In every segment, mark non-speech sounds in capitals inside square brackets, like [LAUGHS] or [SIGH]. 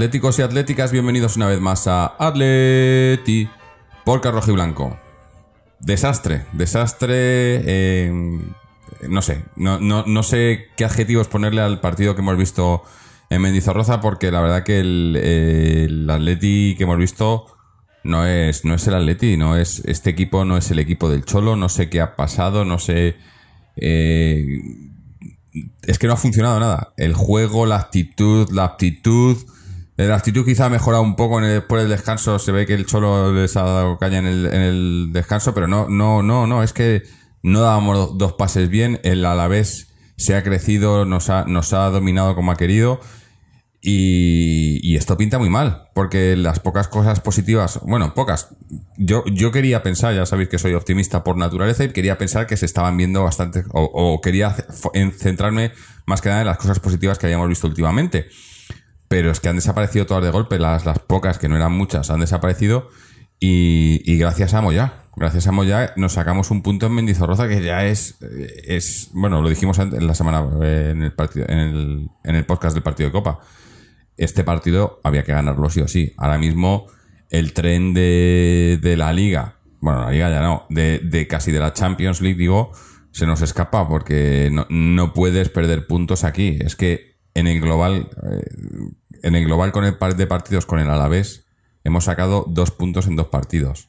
atléticos y atléticas, bienvenidos una vez más a Atleti por Rojo y Blanco. Desastre, desastre, no sé, no, no, no sé qué adjetivos ponerle al partido que hemos visto en Mendizorroza porque la verdad que el, el Atleti que hemos visto no es, no es el Atleti, no es, este equipo no es el equipo del Cholo, no sé qué ha pasado, no sé... eh, es que no ha funcionado nada. El juego, la actitud, la aptitud. Eh, La actitud quizá ha mejorado un poco en el- después del descanso. Se ve que el Cholo les ha dado caña en el, descanso, pero no, no, no, no. Es que no dábamos do- dos pases bien. El Alavés se ha crecido, nos ha, nos ha dominado como ha querido. Y, esto pinta muy mal, porque las pocas cosas positivas, bueno, pocas. Yo, yo quería pensar, ya sabéis que soy optimista por naturaleza, y quería pensar que se estaban viendo bastante, o, o quería centrarme más que nada en las cosas positivas que habíamos visto últimamente. Pero es que han desaparecido todas de golpe, las, las pocas, que no eran muchas, han desaparecido. Y, y gracias a Moya, gracias a Moya nos sacamos un punto en Mendizorroza que ya es, eh, es bueno, lo dijimos en la semana, eh, en el, partido, en, el, en el podcast del partido de Copa este partido había que ganarlo sí o sí. Ahora mismo el tren de, de la liga, bueno, la liga ya no, de, de casi de la Champions League, digo, se nos escapa porque no, no puedes perder puntos aquí. Es que en el global, eh, en el global con el par de partidos con el Alavés, hemos sacado dos puntos en dos partidos.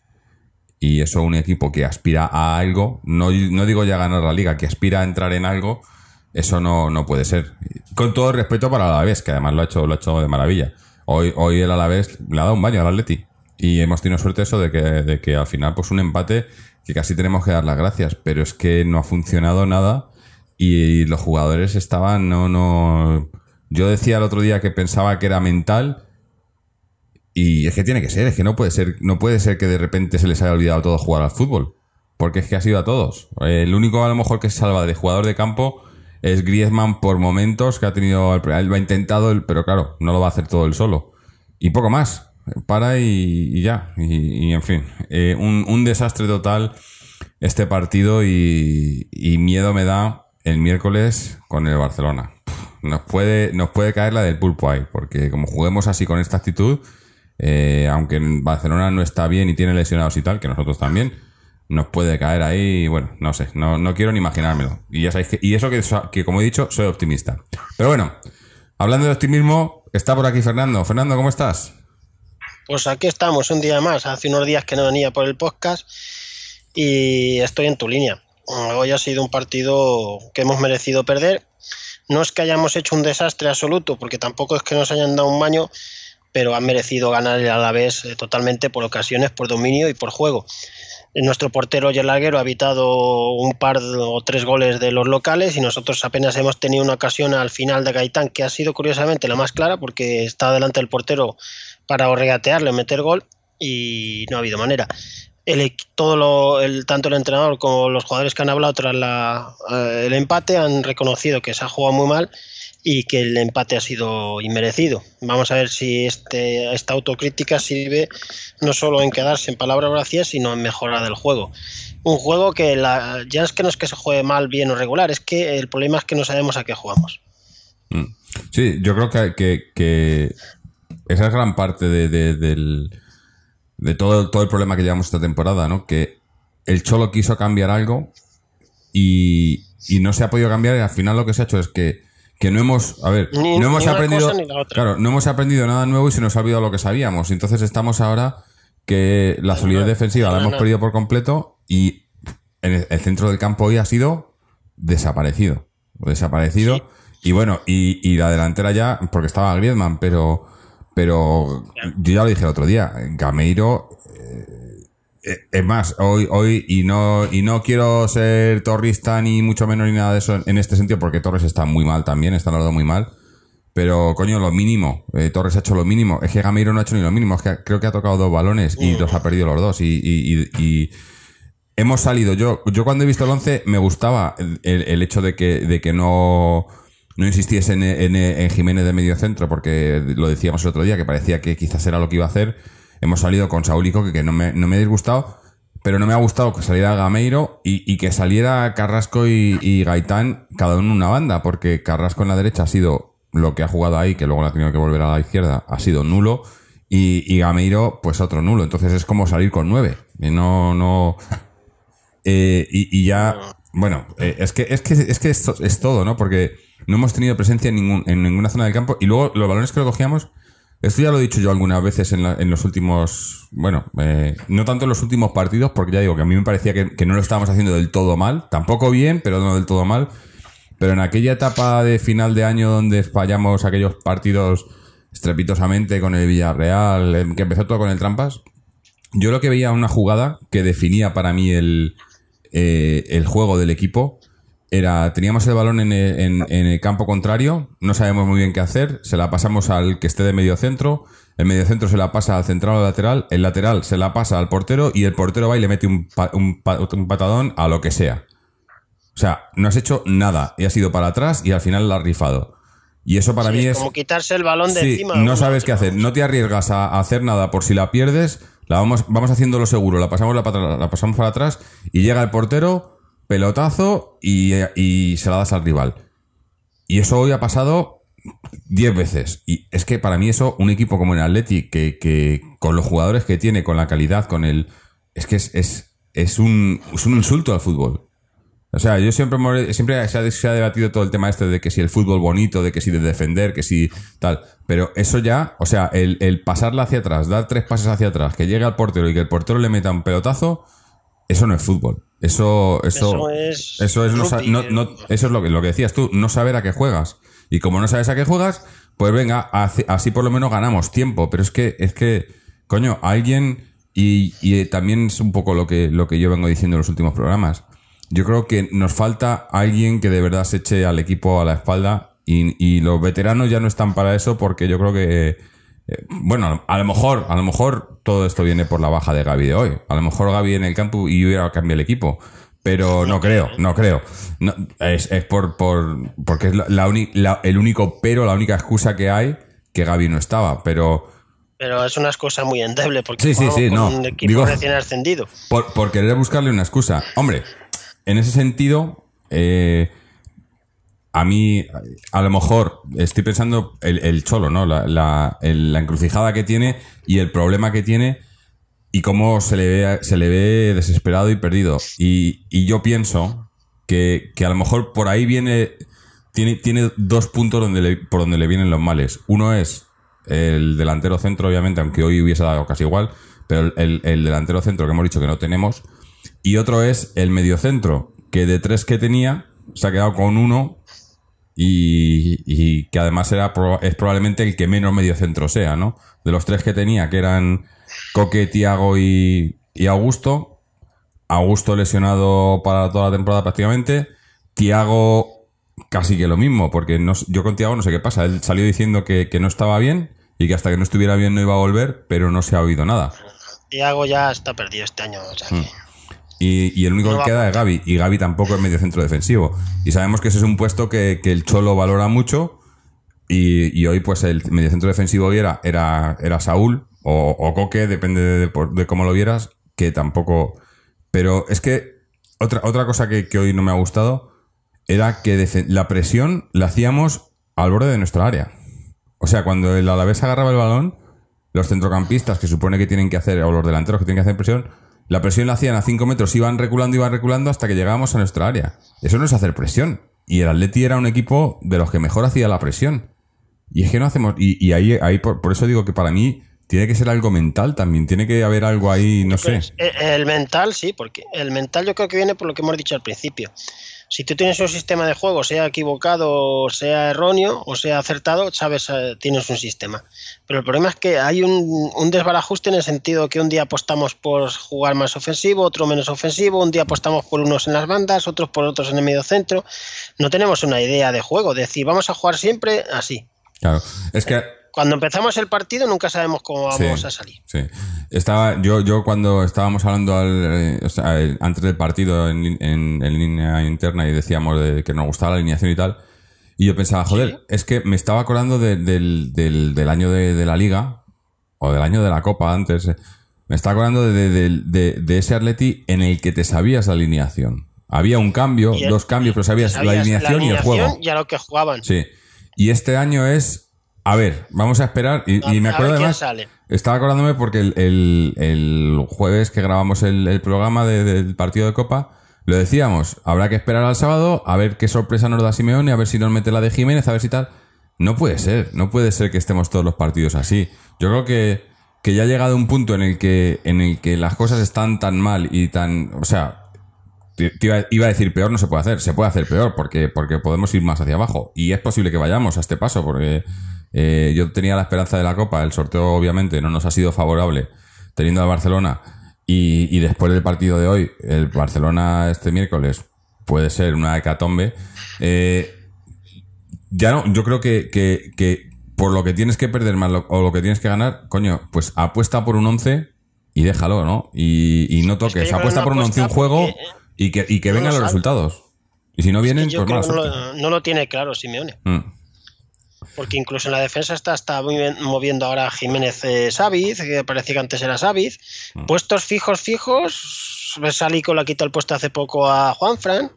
Y eso un equipo que aspira a algo, no, no digo ya ganar la liga, que aspira a entrar en algo, eso no, no puede ser. Con todo el respeto para el Alavés, que además lo ha hecho, lo ha hecho de maravilla. Hoy, hoy el Alavés le ha dado un baño al Atleti. Y hemos tenido suerte eso de que, de que al final, pues un empate que casi tenemos que dar las gracias. Pero es que no ha funcionado nada. Y los jugadores estaban, no, no. Yo decía el otro día que pensaba que era mental. Y es que tiene que ser, es que no puede ser, no puede ser que de repente se les haya olvidado todo jugar al fútbol. Porque es que ha sido a todos. El único a lo mejor que se salva de jugador de campo es Griezmann por momentos, que ha tenido, él lo ha intentado, pero claro, no lo va a hacer todo él solo. Y poco más. Para y, y ya. Y, y, en fin, eh, un, un desastre total este partido y, y miedo me da el miércoles con el Barcelona. Nos puede, nos puede caer la del pulpo ahí, porque como juguemos así con esta actitud, eh, aunque Barcelona no está bien y tiene lesionados y tal, que nosotros también, nos puede caer ahí, bueno, no sé, no, no quiero ni imaginármelo. Y ya sabéis que, y eso que, que, como he dicho, soy optimista. Pero bueno, hablando de optimismo, está por aquí Fernando. Fernando, ¿cómo estás? Pues aquí estamos un día más. Hace unos días que no venía por el podcast y estoy en tu línea. Hoy ha sido un partido que hemos merecido perder. No es que hayamos hecho un desastre absoluto, porque tampoco es que nos hayan dado un baño, pero han merecido ganar el Alavés eh, totalmente por ocasiones, por dominio y por juego. Nuestro portero y el larguero ha evitado un par o tres goles de los locales y nosotros apenas hemos tenido una ocasión al final de Gaitán que ha sido curiosamente la más clara porque está delante del portero para regatearle meter gol y no ha habido manera. El, todo lo, el, tanto el entrenador como los jugadores que han hablado tras la, eh, el empate han reconocido que se ha jugado muy mal y que el empate ha sido inmerecido. Vamos a ver si este, esta autocrítica sirve no solo en quedarse en palabras vacías, sino en mejorar del juego. Un juego que la, ya es que no es que se juegue mal, bien o regular, es que el problema es que no sabemos a qué jugamos. Mm. Sí, yo creo que, esa es gran parte de- del, de todo, todo el problema que llevamos esta temporada, ¿no? Que el Cholo quiso cambiar algo y, y no se ha podido cambiar y al final lo que se ha hecho es que, que no hemos, a ver, Ni- no hemos aprendido, claro, no hemos aprendido nada nuevo y se nos ha olvidado lo que sabíamos. Entonces estamos ahora que la solidez no, defensiva la hemos perdido por completo y en el, el centro del campo hoy ha sido desaparecido. Desaparecido. Sí. Y bueno, y, y la delantera ya, porque estaba Griezmann, pero, pero yo ya lo dije el otro día, Gameiro, eh, eh, es más, hoy, hoy, y no, y no quiero ser torrista ni mucho menos ni nada de eso en este sentido, porque Torres está muy mal también, está lado muy mal. Pero, coño, lo mínimo. Eh, Torres ha hecho lo mínimo. Es que Gameiro no ha hecho ni lo mínimo. Es que creo que ha tocado dos balones y los ha perdido los dos. Y, y- y- y hemos salido. Yo, yo cuando he visto el 11 me gustaba el, el- el hecho de que, de que no, no insistiese en, en- en Jiménez de medio centro, porque lo decíamos el otro día, que parecía que quizás era lo que iba a hacer. Hemos salido con Saulico, que, que no, me, no me ha disgustado. Pero no me ha gustado que saliera Gameiro y, y que saliera Carrasco y, y Gaitán cada uno en una banda, porque Carrasco en la derecha ha sido lo que ha jugado ahí, que luego le ha tenido que volver a la izquierda, ha sido nulo, y, y Gameiro, pues otro nulo. Entonces es como salir con nueve. Y no, no. Eh, y, y ya, bueno, eh, es que es que es que esto es todo, ¿no? Porque no hemos tenido presencia en ningún, en ninguna zona del campo. Y luego los balones que lo cogíamos, esto ya lo he dicho yo algunas veces en, la- en los últimos, bueno, eh, no tanto en los últimos partidos, porque ya digo que a mí me parecía que, no lo estábamos haciendo del todo mal, tampoco bien, pero no del todo mal. Pero en aquella etapa de final de año donde fallamos aquellos partidos estrepitosamente con el Villarreal, que empezó todo con el trampas, yo lo que veía una jugada que definía para mí el, eh, el juego del equipo era, teníamos el balón en el, en- en el campo contrario, no sabemos muy bien qué hacer, se la pasamos al que esté de medio centro, el medio centro se la pasa al central o lateral, el lateral se la pasa al portero y el portero va y le mete un, pa- un pa- un patadón a lo que sea. O sea, no has hecho nada y has ido para atrás y al final la has rifado. Y eso para Sí, mí es como quitarse el balón de Sí, encima. no sabes qué hacer. No te arriesgas a, hacer nada por si la pierdes. La vamos, vamos haciendo lo seguro. La pasamos, la pasamos para atrás y llega el portero, pelotazo y, se la das al rival. Y eso hoy ha pasado 10 veces. Y es que para mí eso, un equipo como el Atleti, que, con los jugadores que tiene, con la calidad, con el... Es que es, es, es, un, es un insulto al fútbol. O sea, yo siempre, siempre se ha, se ha debatido todo el tema este de que si el fútbol bonito, de que si de defender, que si tal. Pero eso ya, o sea, el, el pasarla hacia atrás, dar tres pases hacia atrás, que llegue al portero y que el portero le meta un pelotazo, eso no es fútbol. Eso, eso, Eso es eso es, no no- no- eso es lo que, lo que decías tú, no saber a qué juegas. Y como no sabes a qué juegas, pues venga, así, así por lo menos ganamos tiempo. Pero es que, es que, coño, alguien, y, y también es un poco lo que, lo que yo vengo diciendo en los últimos programas. Yo creo que nos falta alguien que de verdad se eche al equipo a la espalda y, y los veteranos ya no están para eso porque yo creo que, eh, bueno, a lo mejor, a lo mejor todo esto viene por la baja de Gaby de hoy. A lo mejor Gaby en el campo y hubiera cambiado el equipo. Pero no creo, no creo. No, es, es por, por, porque es la, la uni- la- el único pero, la única excusa que hay que Gaby no estaba. Pero Pero es una excusa muy endeble porque Sí, sí, jugamos sí, con no. un equipo Digo- recién ascendido. Por, por querer buscarle una excusa. Hombre, en ese sentido, eh, a mí, a lo mejor, estoy pensando el, el cholo, ¿no? La, la- el- la encrucijada que tiene y el problema que tiene y cómo se le ve, se le ve desesperado y perdido. Y, y yo pienso que, que a lo mejor por ahí viene, tiene, tiene dos puntos donde le- por donde le vienen los males. Uno es el delantero centro, obviamente, aunque hoy hubiese dado casi igual, pero el, el- el delantero centro que hemos dicho que no tenemos. Y otro es el mediocentro, que de tres que tenía, se ha quedado con uno y, y que además era es probablemente el que menos mediocentro sea, ¿no? De los tres que tenía, que eran Coque, Tiago y, y Augusto. Augusto lesionado para toda la temporada prácticamente. Tiago casi que lo mismo, porque no, yo con Tiago no sé qué pasa. Él salió diciendo que, que no estaba bien y que hasta que no estuviera bien no iba a volver, pero no se ha oído nada. Tiago ya está perdido este año. o sea que- Y, y el único No que queda es Gaby. Y Gaby tampoco es medio centro defensivo. Y sabemos que ese es un puesto que, que el Cholo valora mucho. Y, y hoy, pues, el mediocentro defensivo hoy era, era, era Saúl o, o Coque, depende de, por- de cómo lo vieras, que tampoco. Pero es que otra, otra cosa que, que hoy no me ha gustado era que la presión la hacíamos al borde de nuestra área. O sea, cuando el Alavés agarraba el balón, los centrocampistas que supone que tienen que hacer, o los delanteros que tienen que hacer presión, la presión la hacían a 5 metros, iban reculando, iban reculando hasta que llegábamos a nuestra área. Eso no es hacer presión. Y el Atleti era un equipo de los que mejor hacía la presión. Y es que no hacemos. Y, y ahí, ahí por, por eso digo que para mí tiene que ser algo mental también. Tiene que haber algo ahí, no sé. Pues, eh, El mental, sí, porque el mental yo creo que viene por lo que hemos dicho al principio. Si tú tienes un sistema de juego, sea equivocado, sea erróneo o sea acertado, sabes, eh, tienes un sistema. Pero el problema es que hay un, un desbarajuste en el sentido que un día apostamos por jugar más ofensivo, otro menos ofensivo, un día apostamos por unos en las bandas, otros por otros en el medio centro. No tenemos una idea de juego, de decir, vamos a jugar siempre así. Claro. Es que Cuando empezamos el partido nunca sabemos cómo vamos Sí, a salir. Sí. Estaba, yo, yo cuando estábamos hablando al, eh, o sea, el- antes del partido en, en- en línea interna y decíamos de que nos gustaba la alineación y tal, y yo pensaba, joder, es que me estaba acordando de- del, del, del año de, de la liga, o del año de la copa antes, eh, me estaba acordando de, de- ese Atleti en el que te sabías la alineación. Había un cambio, el- dos cambios, pero sabías, Sabías la alineación y el juego. y a lo que jugaban. Sí. Y este año es. A ver, vamos a esperar. Y, A- y me acuerdo además. sale. Estaba acordándome porque el, el- el jueves que grabamos el, el programa de- del partido de Copa, lo decíamos, habrá que esperar al sábado a ver qué sorpresa nos da Simeone, a ver si nos mete la de Jiménez, a ver si tal. No puede ser, no puede ser que estemos todos los partidos así. Yo creo que, que ya ha llegado un punto en el que, en el que las cosas están tan mal y tan. O sea, te iba, iba a decir peor, no se puede hacer. Se puede hacer peor porque, porque podemos ir más hacia abajo. Y es posible que vayamos a este paso porque eh, yo tenía la esperanza de la Copa. El sorteo, obviamente, no nos ha sido favorable teniendo al Barcelona. Y, y después del partido de hoy, el Barcelona este miércoles puede ser una hecatombe. Eh, ya no, yo creo que, que, que por lo que tienes que perder más lo- o lo que tienes que ganar, coño, pues apuesta por un 11 y déjalo, ¿no? Y, y no Es que toques, apuesta por un no 11 un juego porque, y que, y que no vengan lo los resultados. Y si no vienen, pues no, lo, no lo tiene claro Simeone. Mm. Porque incluso en la defensa está, está moviendo ahora Jiménez eh, que parecía que antes era Saviz. Mm. Puestos fijos, fijos. Salico le ha quitado el puesto hace poco a Juanfran.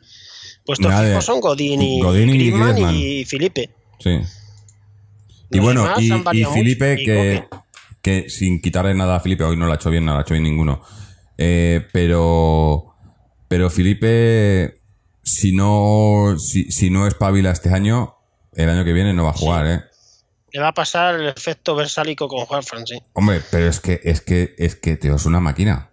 Puestos Nadie. fijos son Godín y, Godín y Griezmann Griezmann. y Felipe. Sí. Y Los bueno, y, y. Felipe, que, que sin quitarle nada a Felipe, hoy no lo ha hecho bien, no lo ha hecho bien ninguno. Eh, pero, pero Felipe, si no, si, si no espabila este año, el año que viene no va a jugar, ¿eh? Le va a pasar el efecto Versálico con Juanfran, sí. Hombre, pero es que, es que, es que Teo es una máquina.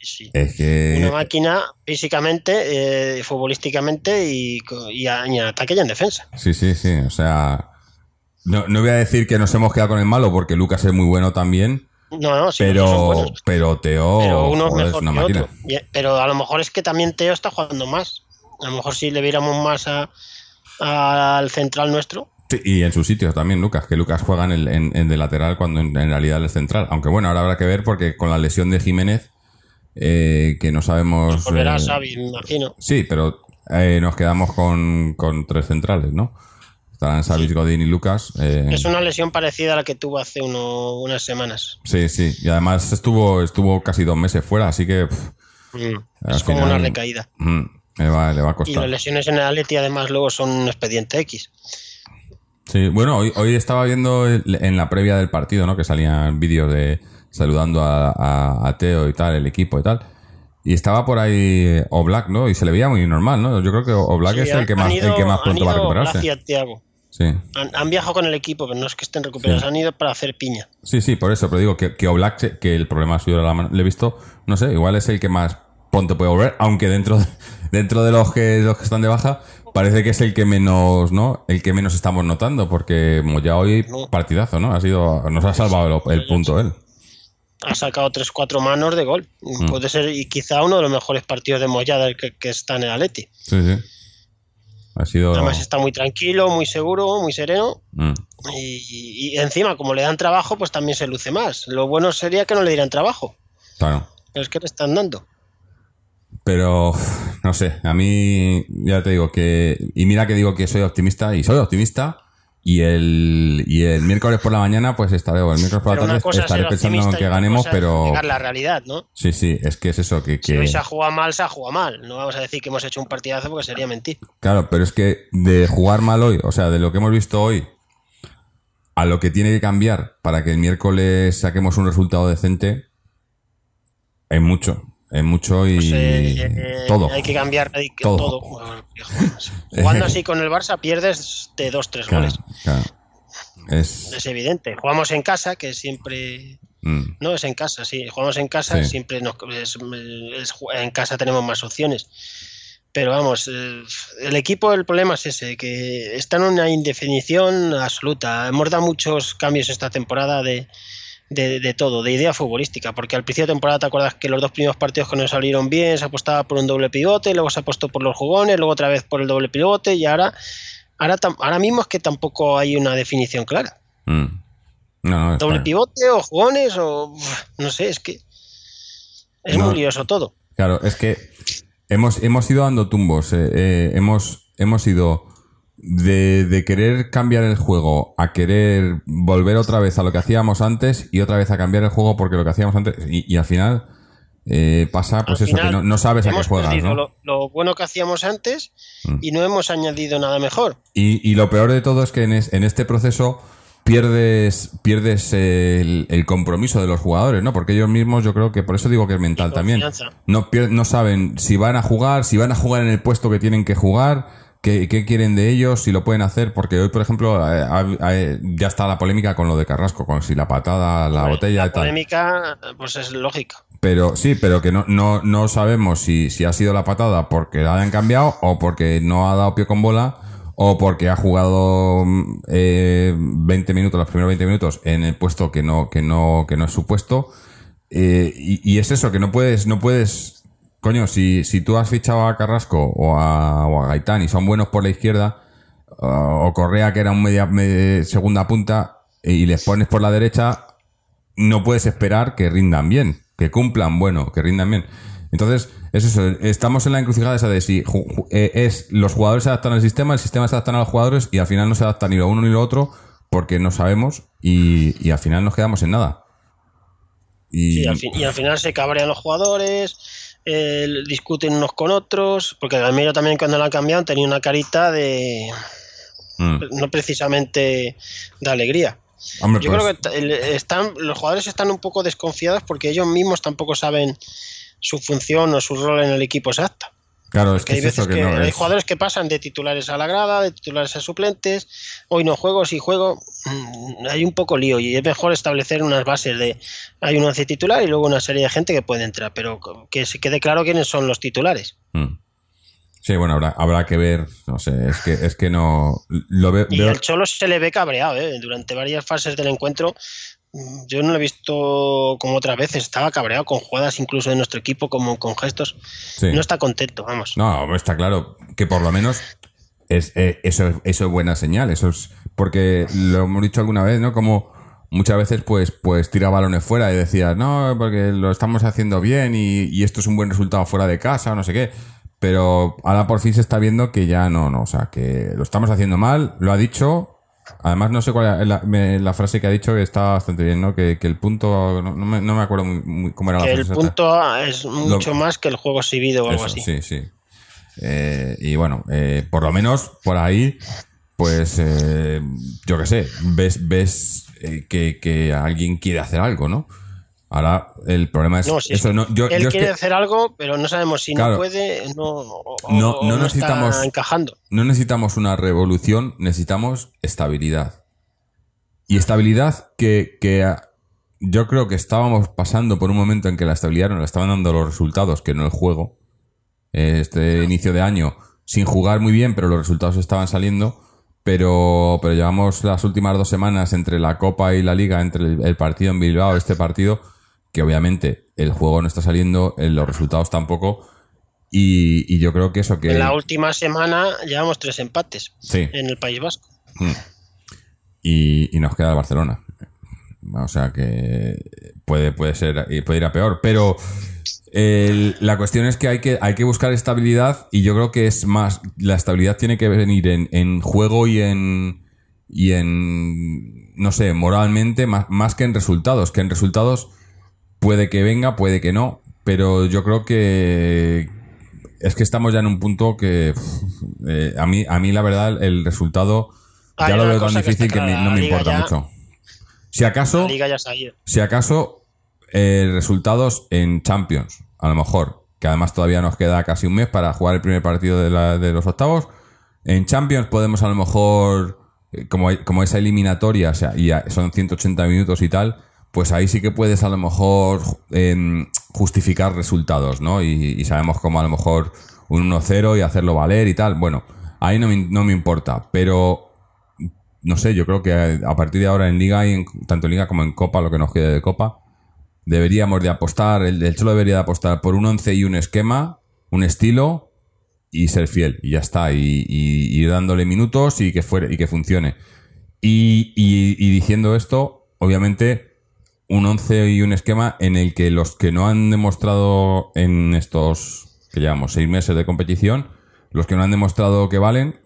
Sí. Es que. Una máquina físicamente, eh, futbolísticamente y, y en ataque y en defensa. Sí, sí, sí. O sea. No, no voy a decir que nos hemos quedado con el malo, porque Lucas es muy bueno también. No, no, sí, Pero, pero Teo pero uno es joder, es mejor una que máquina. otro. Pero a lo mejor es que también Teo está jugando más. A lo mejor si le viéramos más a- al central nuestro. Sí, y en su sitio también, Lucas, que Lucas juega en, el, en, en de lateral cuando en, en realidad es central. Aunque bueno, ahora habrá que ver porque con la lesión de Jiménez, eh, que no sabemos. Volverá eh, Xavi, me imagino. sí, pero eh, nos quedamos con, con tres centrales, ¿no? Estarán Savic, Godín y Lucas. eh, Es una lesión parecida a la que tuvo hace uno- unas semanas. Sí, sí. Y además estuvo, estuvo casi dos meses fuera, así que pff, Mm. Es como una recaída. mm, le, va, le va a Y las costar. lesiones en el Atleti además luego son un expediente X. Sí, bueno, hoy, hoy estaba viendo en la previa del partido, ¿no? Que salían vídeos de saludando a, a- a Teo y tal, el equipo y tal. Y estaba por ahí Oblak, ¿no? Y se le veía muy normal, ¿no? Yo creo que Oblak Sí, es el que más, ido- el que más han pronto va a recuperarse. Gracias, Thiago. Sí. Han, han viajado con el equipo, pero no es que estén recuperados, Sí. han ido para hacer piña. sí, sí, por eso, pero digo que, que Oblak, que el problema suyo era la mano, le he visto, no sé, igual es el que más pronto puede volver, aunque dentro de, dentro de los que, los que están de baja, parece que es el que menos, ¿no? El que menos estamos notando, porque ya hoy partidazo, ¿no? Ha sido, nos ha salvado el, el punto él. Ha sacado 3-4 manos de gol. Mm. Puede ser, y quizá uno de los mejores partidos de Mollada que, que está en el Atleti. Sí, sí. Ha sido. Además está muy tranquilo, muy seguro, muy sereno. Mm. Y, y encima, como le dan trabajo, pues también se luce más. Lo bueno sería que no le dieran trabajo. Claro. Pero es que le están dando. Pero, no sé, a mí ya te digo que... Y mira que digo que soy optimista, y soy optimista, y el, y el miércoles por la mañana pues estaré, o el miércoles por la tarde estaré pensando en que ganemos, pero... la realidad, ¿no? Sí, sí, es que es eso, que... Si hoy se ha jugado mal, se ha jugado mal. No vamos a decir que hemos hecho un partidazo porque sería mentir. Claro, pero es que de jugar mal hoy, o sea, de lo que hemos visto hoy, a lo que tiene que cambiar para que el miércoles saquemos un resultado decente, es mucho. Es mucho y Pues, eh, eh, todo. Hay que cambiar Todo. todo. Jugando así con el Barça pierdes de 2-3 Claro, goles. claro. Es... Es evidente. Jugamos en casa, que siempre. mm, No, es en casa, sí. Jugamos en casa, Sí. siempre nos, es- es- en casa tenemos más opciones. Pero vamos, eh, el equipo, el problema es ese, que está en una indefinición absoluta. Hemos dado muchos cambios esta temporada de, de, de todo, de idea futbolística, porque al principio de temporada te acuerdas que los dos primeros partidos que nos salieron bien se apostaba por un doble pivote, luego se apostó por los jugones, luego otra vez por el doble pivote y ahora, ahora, ahora mismo es que tampoco hay una definición clara. Mm. No, no, Doble pivote o jugones o no sé, es que es No. muy lioso todo. Claro, es que hemos, hemos ido dando tumbos. eh, eh, hemos, hemos ido de, de querer cambiar el juego a querer volver otra vez a lo que hacíamos antes y otra vez a cambiar el juego porque lo que hacíamos antes. Y, y al final eh, pasa, pues Al eso, que no, no sabes a qué juegas, ¿no? lo, lo bueno que hacíamos antes Mm. y no hemos añadido nada mejor. Y, y lo peor de todo es que en, es- en este proceso pierdes pierdes el, el compromiso de los jugadores, ¿no? Porque ellos mismos, yo creo que por eso digo que es mental también. No, no saben si van a jugar, si van a jugar en el puesto que tienen que jugar, qué, qué quieren de ellos, si lo pueden hacer. Porque hoy, por ejemplo, eh, ha- ya está la polémica con lo de Carrasco, con si la patada, la botella la y tal. polémica, pues es lógica. Pero sí, pero que no, no, no sabemos si, si ha sido la patada porque la hayan cambiado o porque no ha dado pie con bola o porque ha jugado mm, eh, 20 minutos, los primeros 20 minutos en el puesto que no, que no, que no es su puesto. Eh, y, y es eso, que no puedes, no puedes, coño, si, si tú has fichado a Carrasco o a, o Gaitán y son buenos por la izquierda, o Correa que era un media, me- segunda punta y les pones por la derecha, no puedes esperar que rindan bien, que cumplan bueno, que rindan bien. Entonces, es eso, estamos en la encrucijada esa de si eh, es los jugadores se adaptan al sistema, el sistema se adapta a los jugadores y al final no se adapta ni lo uno ni lo otro porque no sabemos y, y al final nos quedamos en nada. Y, Sí, al fin- y al final se cabrean los jugadores, eh, discuten unos con otros, porque Gamero también cuando lo han cambiado tenía una carita de Mm. no precisamente de alegría. Hombre, Yo pues, creo que t- el- están, los jugadores están un poco desconfiados porque ellos mismos tampoco saben su función o su rol en el equipo exacta. Claro, es Que hay es veces que, que no hay es- jugadores que pasan de titulares a la grada, de titulares a suplentes. Hoy no juego, si juego, mm, hay un poco lío y es mejor establecer unas bases de hay un once titular y luego una serie de gente que puede entrar, pero que se quede claro quiénes son los titulares. Mm. Sí, bueno, habrá, habrá que ver, no sé, es que, es que no... Lo veo... Y veo- al Cholo se le ve cabreado, ¿eh? durante varias fases del encuentro. Mm, Yo no lo he visto como otras veces, estaba cabreado con jugadas incluso de nuestro equipo, como con gestos. sí. No está contento, vamos. No, está claro que por lo menos es, eh, eso, es- eso es buena señal. Eso es porque lo hemos dicho alguna vez, ¿no? Como muchas veces pues, pues tira balones fuera y decía, no, porque lo estamos haciendo bien y, y esto es un buen resultado fuera de casa o no sé qué. Pero ahora por fin se está viendo que ya no, no, o sea, que lo estamos haciendo mal, lo ha dicho. Además, no sé cuál es la, me- la frase que ha dicho que está bastante bien, ¿no? Que, que el punto, no, no me, no me acuerdo muy, muy cómo era la Que frase el exacta. punto es mucho más que el juego exhibido o algo Eso, así. Sí, sí. Eh, y bueno, eh, por lo menos por ahí, pues eh, yo qué sé, ves, ves eh, que, que alguien quiere hacer algo, ¿no? Ahora el problema es No, si es eso. que No, yo, Él yo es quiere que hacer algo, pero no sabemos si Claro. no puede, no, o- No- no está necesitamos- encajando. no necesitamos una revolución, necesitamos estabilidad. Y estabilidad que, que ah, yo creo que estábamos pasando por un momento en que la estabilidad nos la estaban dando los resultados, que no el juego. Este inicio de año, sin jugar muy bien, pero los resultados estaban saliendo. Pero, pero llevamos las últimas dos semanas entre la Copa y la Liga, entre el, el partido en Bilbao, este partido, que obviamente el juego no está saliendo, eh, los resultados tampoco. Y, y yo creo que eso que... En la última semana llevamos tres empates Sí. en el País Vasco. Mm. Y, y nos queda el Barcelona. O sea que puede, puede ser y puede ir a peor. Pero el- la cuestión es que hay, que hay que buscar estabilidad y yo creo que es más. La estabilidad tiene que venir en, en juego y en. y en. no sé, moralmente, más, más que en resultados. Que en resultados puede que venga, puede que no. Pero yo creo que. Es que estamos ya en un punto que. pff, eh, a, mí, a mí, la verdad, el resultado. Hay ya lo veo tan que difícil que, me- no me importa ya- mucho. Si acaso, si acaso, eh, resultados en Champions, a lo mejor, que además todavía nos queda casi un mes para jugar el primer partido de, la- de los octavos. En Champions podemos a lo mejor, eh, como, como esa eliminatoria, o sea, y son 180 minutos y tal, pues ahí sí que puedes a lo mejor em, justificar resultados, ¿no? Y, sabemos cómo a lo mejor un 1-0 y hacerlo valer y tal. Bueno, ahí no me, no me importa, pero no sé, yo creo que a partir de ahora en Liga, y en, tanto en Liga como en Copa, lo que nos quede de Copa, deberíamos de apostar, el, el Cholo debería de apostar por un 11 y un esquema, un estilo y ser fiel y ya está y, y- dándole minutos y que fuere y que funcione y diciendo esto obviamente un 11 y un esquema en el que los que no han demostrado en estos que llevamos seis meses de competición los que no han demostrado que valen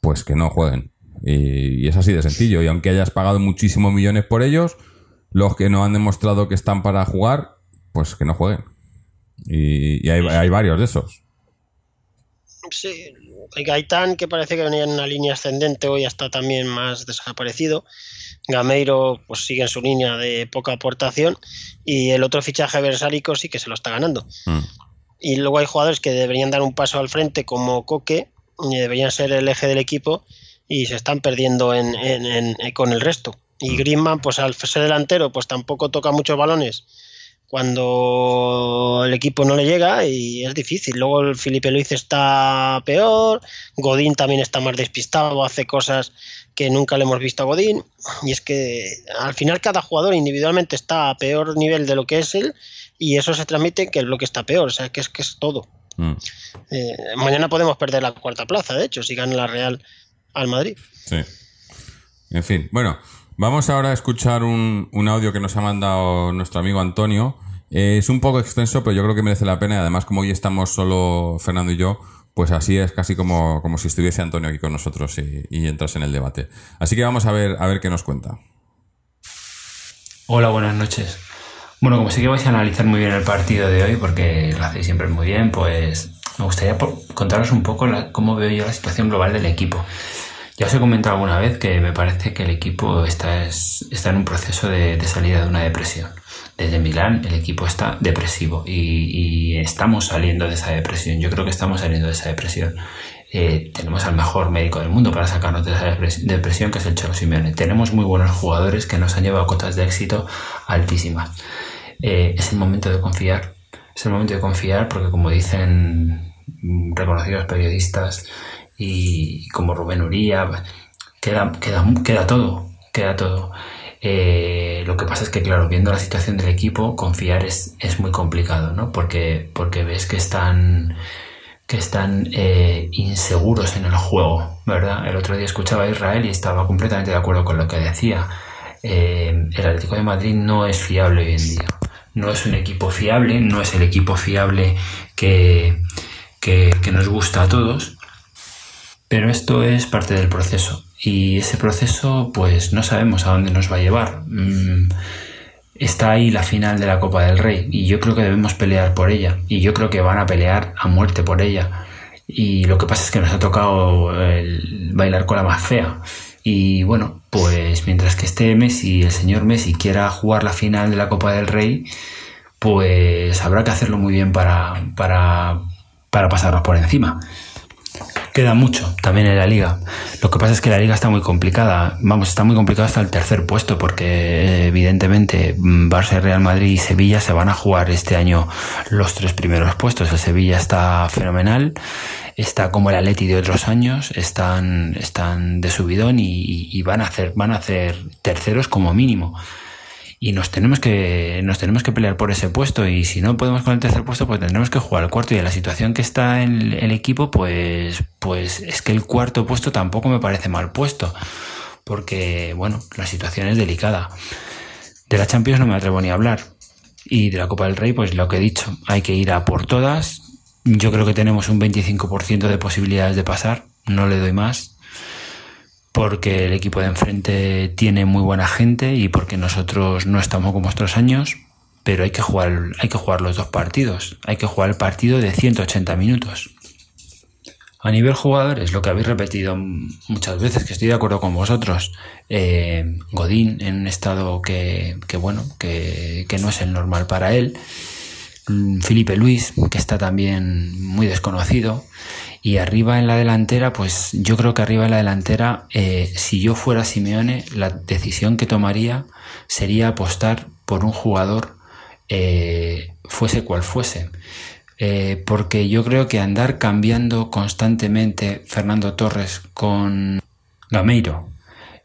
pues que no jueguen. Y, es así de sencillo. Y aunque hayas pagado muchísimos millones por ellos los que no han demostrado que están para jugar pues que no jueguen. Y, hay, varios de esos. Sí, Gaitán, que parece que venía en una línea ascendente, hoy está también más desaparecido. Gameiro, pues sigue en su línea de poca aportación. Y el otro fichaje versálico sí que se lo está ganando. Mm. Y luego hay jugadores que deberían dar un paso al frente, como Coque, y deberían ser el eje del equipo, y se están perdiendo en, en- en- en- con el resto. Y Griezmann, pues al ser delantero, pues tampoco toca muchos balones cuando el equipo no le llega y es difícil. Luego el Felipe Luis está peor, Godín también está más despistado, hace cosas que nunca le hemos visto a Godín. Y es que al final cada jugador individualmente está a peor nivel de lo que es él y eso se transmite en que el bloque está peor, o sea, que es que es todo. Mm. Eh, mañana podemos perder la cuarta plaza, de hecho, si gana la Real al Madrid. Sí. En fin, bueno, vamos ahora a escuchar un, un audio que nos ha mandado nuestro amigo Antonio. Eh, es un poco extenso, pero yo creo que merece la pena. Y además, como hoy estamos solo Fernando y yo, pues así es casi como, como si estuviese Antonio aquí con nosotros y, y entras en el debate. Así que vamos a ver, a ver qué nos cuenta. Hola, buenas noches. Bueno, como sé que vais a analizar muy bien el partido de hoy, porque lo hacéis siempre muy bien, pues me gustaría contaros un poco cómo veo yo la situación global del equipo. Ya os he comentado alguna vez que me parece que el equipo está, es- está en un proceso de salida de una depresión. Desde Milán el equipo está depresivo y, estamos saliendo de esa depresión. Yo creo que estamos saliendo de esa depresión. Eh, tenemos al mejor médico del mundo para sacarnos de esa depres- depresión, que es el Cholo Simeone. Tenemos muy buenos jugadores que nos han llevado cotas de éxito altísimas. Eh, es el momento de confiar. Es el momento de confiar porque, como dicen reconocidos periodistas y como Rubén Uría, queda todo. Queda todo. Eh, lo que pasa es que, claro, viendo la situación del equipo, confiar es, es muy complicado, ¿no? Porque, porque ves que están que están eh, inseguros en el juego, ¿verdad? El otro día escuchaba a Israel y estaba completamente de acuerdo con lo que decía. Eh, el Atlético de Madrid no es fiable hoy en día. No es un equipo fiable, no es el equipo fiable que, que, que nos gusta a todos, pero esto es parte del proceso. Y ese proceso, pues no sabemos a dónde nos va a llevar. Mm, está ahí la final de la Copa del Rey y yo creo que debemos pelear por ella y yo creo que van a pelear a muerte por ella. Y lo que pasa es que nos ha tocado el bailar con la más fea. Y bueno pues mientras que esté Messi el señor Messi quiera jugar la final de la Copa del Rey pues habrá que hacerlo muy bien para para para pasarnos por encima Queda mucho también en la liga. Lo que pasa es que la liga está muy complicada. Vamos, está muy complicada hasta el tercer puesto porque evidentemente mm, Barça, Real Madrid y Sevilla se van a jugar este año los tres primeros puestos. El Sevilla está fenomenal, está como el Atleti de otros años, están, están de subidón y- y van a hacer, van a hacer terceros como mínimo y nos tenemos que nos tenemos que pelear por ese puesto. Y si no podemos con el tercer puesto pues tendremos que jugar al cuarto. Y en la situación que está en el equipo pues pues es que el cuarto puesto tampoco me parece mal puesto. Porque bueno la situación es delicada. De la Champions no me atrevo ni a hablar. Y de la Copa del Rey pues lo que he dicho hay que ir a por todas. Yo creo que tenemos un 25% de posibilidades de pasar. No le doy más porque el equipo de enfrente tiene muy buena gente y porque nosotros no estamos como otros años, pero hay que jugar, hay que jugar los dos partidos, hay que jugar el partido de 180 minutos. A nivel jugadores, lo que habéis repetido muchas veces, que estoy de acuerdo con vosotros, eh, Godín en un estado que, que bueno, que, no es el normal para él, Mm, Felipe Luis, que está también muy desconocido. Y arriba en la delantera, pues yo creo que arriba en la delantera, eh, si yo fuera Simeone, la decisión que tomaría sería apostar por un jugador, eh, fuese cual fuese. Eh, porque yo creo que andar cambiando constantemente Fernando Torres con Gameiro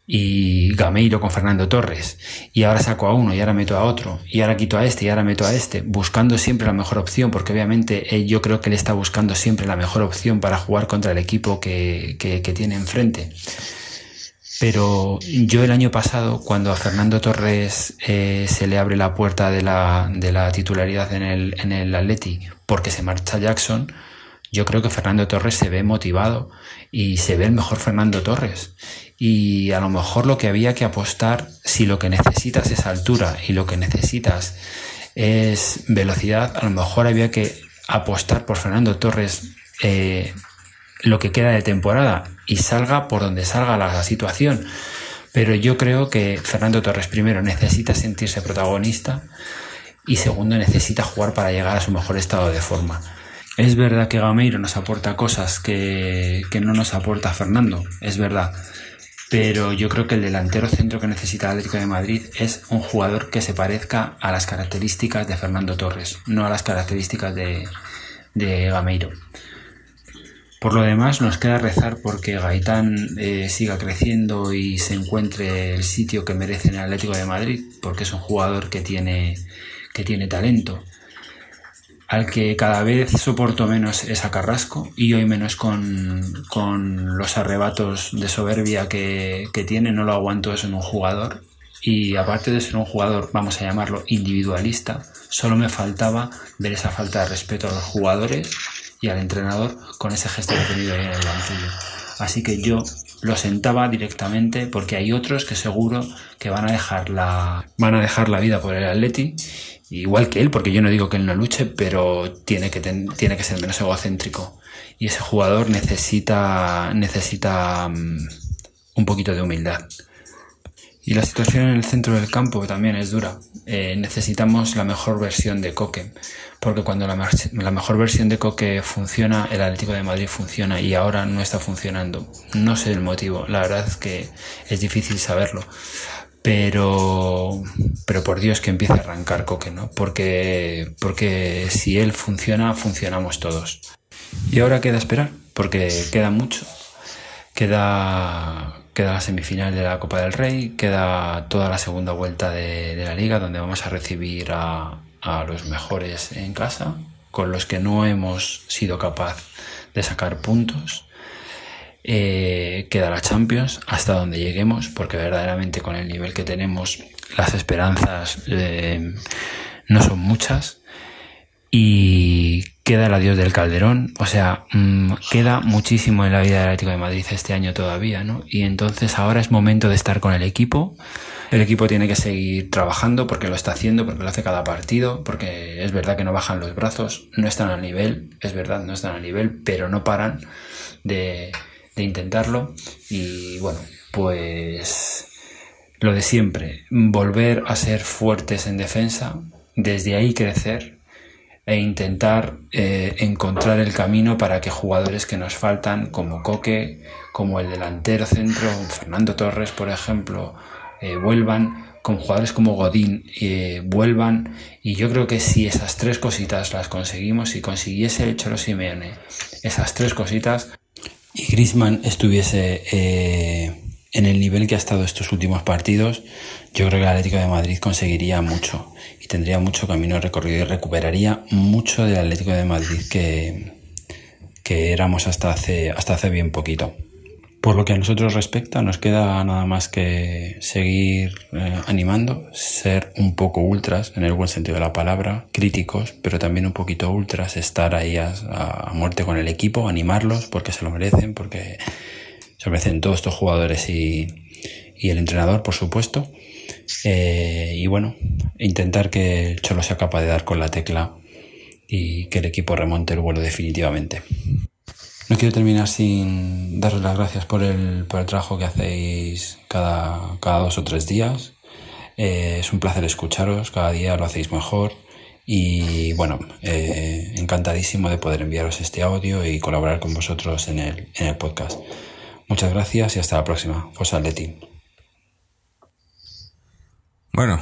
y Gameiro con Fernando Torres y ahora saco a uno y ahora meto a otro y ahora quito a este y ahora meto a este buscando siempre la mejor opción porque obviamente eh, yo creo que él está buscando siempre la mejor opción para jugar contra el equipo que, que, tiene enfrente. Pero yo el año pasado cuando a Fernando Torres eh, se le abre la puerta de la, de la titularidad en el, en el Atleti porque se marcha Jackson yo creo que Fernando Torres se ve motivado y se ve el mejor Fernando Torres y a lo mejor lo que había que apostar, si lo que necesitas es altura y lo que necesitas es velocidad, a lo mejor había que apostar por Fernando Torres eh, lo que queda de temporada y salga por donde salga la, situación. Pero yo creo que Fernando Torres primero necesita sentirse protagonista y segundo necesita jugar para llegar a su mejor estado de forma. Es verdad que Gameiro nos aporta cosas que, que no nos aporta Fernando, es verdad pero yo creo que el delantero centro que necesita el Atlético de Madrid es un jugador que se parezca a las características de Fernando Torres, no a las características de, de Gameiro. Por lo demás, nos queda rezar porque Gaitán eh, siga creciendo y se encuentre el sitio que merece en el Atlético de Madrid, porque es un jugador que tiene, que tiene talento al que cada vez soporto menos es a Carrasco y hoy menos con, con los arrebatos de soberbia que, que, tiene, no lo aguanto eso en un jugador. Y aparte de ser un jugador, vamos a llamarlo individualista, solo me faltaba ver esa falta de respeto a los jugadores y al entrenador con ese gesto que he tenido ahí en el banquillo. Así que yo lo sentaba directamente porque hay otros que seguro que van a dejar la, van a dejar la vida por el Atleti igual que él, porque yo no digo que él no luche, pero tiene que, tiene que ser menos egocéntrico. Y ese jugador necesita, necesita mm, un poquito de humildad. Y la situación en el centro del campo también es dura. Eh, necesitamos la mejor versión de Coque, porque cuando la, mejor versión de Coque funciona, el Atlético de Madrid funciona y ahora no está funcionando. No sé el motivo, la verdad es que es difícil saberlo pero, pero por Dios que empiece a arrancar Coque, ¿no? Porque, porque si él funciona, funcionamos todos. Y ahora queda esperar, porque queda mucho. Queda, queda la semifinal de la Copa del Rey, queda toda la segunda vuelta de, la liga, donde vamos a recibir a, a los mejores en casa, con los que no hemos sido capaz de sacar puntos eh, queda la Champions hasta donde lleguemos, porque verdaderamente con el nivel que tenemos las esperanzas eh, no son muchas. Y queda el adiós del Calderón, o sea, mm, queda muchísimo en la vida del Atlético de Madrid este año todavía, ¿no? Y entonces ahora es momento de estar con el equipo. El equipo tiene que seguir trabajando porque lo está haciendo, porque lo hace cada partido, porque es verdad que no bajan los brazos, no están al nivel, es verdad, no están al nivel, pero no paran de, de intentarlo y bueno, pues lo de siempre, volver a ser fuertes en defensa, desde ahí crecer e intentar eh, encontrar el camino para que jugadores que nos faltan, como Coque, como el delantero centro, Fernando Torres, por ejemplo, eh, vuelvan, con jugadores como Godín eh, vuelvan. Y yo creo que si esas tres cositas las conseguimos, si consiguiese el Cholo Simeone esas tres cositas, y Griezmann estuviese eh, en el nivel que ha estado estos últimos partidos, yo creo que el Atlético de Madrid conseguiría mucho y tendría mucho camino recorrido y recuperaría mucho del Atlético de Madrid que, que éramos hasta hace, hasta hace bien poquito. Por lo que a nosotros respecta, nos queda nada más que seguir eh, animando, ser un poco ultras, en el buen sentido de la palabra, críticos, pero también un poquito ultras, estar ahí a, muerte con el equipo, animarlos porque se lo merecen, porque se lo merecen todos estos jugadores y, y el entrenador, por supuesto. Eh, y bueno, intentar que el Cholo sea capaz de dar con la tecla y que el equipo remonte el vuelo definitivamente. No quiero terminar sin daros las gracias por el, por el trabajo que hacéis cada, cada dos o tres días. Eh, es un placer escucharos, cada día lo hacéis mejor. Y bueno, eh, encantadísimo de poder enviaros este audio y colaborar con vosotros en el, en el podcast. Muchas gracias y hasta la próxima. Fosa Leti. Bueno,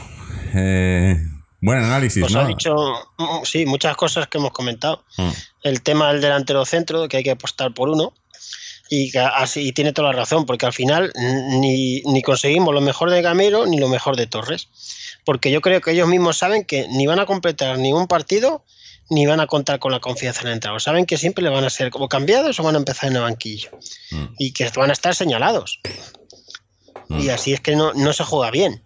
eh, Buen análisis, Pues ¿no? ha dicho, mm, sí, muchas cosas que hemos comentado. Mm. El tema del delantero centro, que hay que apostar por uno. Y que así y tiene toda la razón, porque al final ni, ni conseguimos lo mejor de Gamero ni lo mejor de Torres. Porque yo creo que ellos mismos saben que ni van a completar ningún partido ni van a contar con la confianza en el entrenador. Saben que siempre le van a ser como cambiados o van a empezar en el banquillo. Mm. Y que van a estar señalados. Y así es que no, no se juega bien.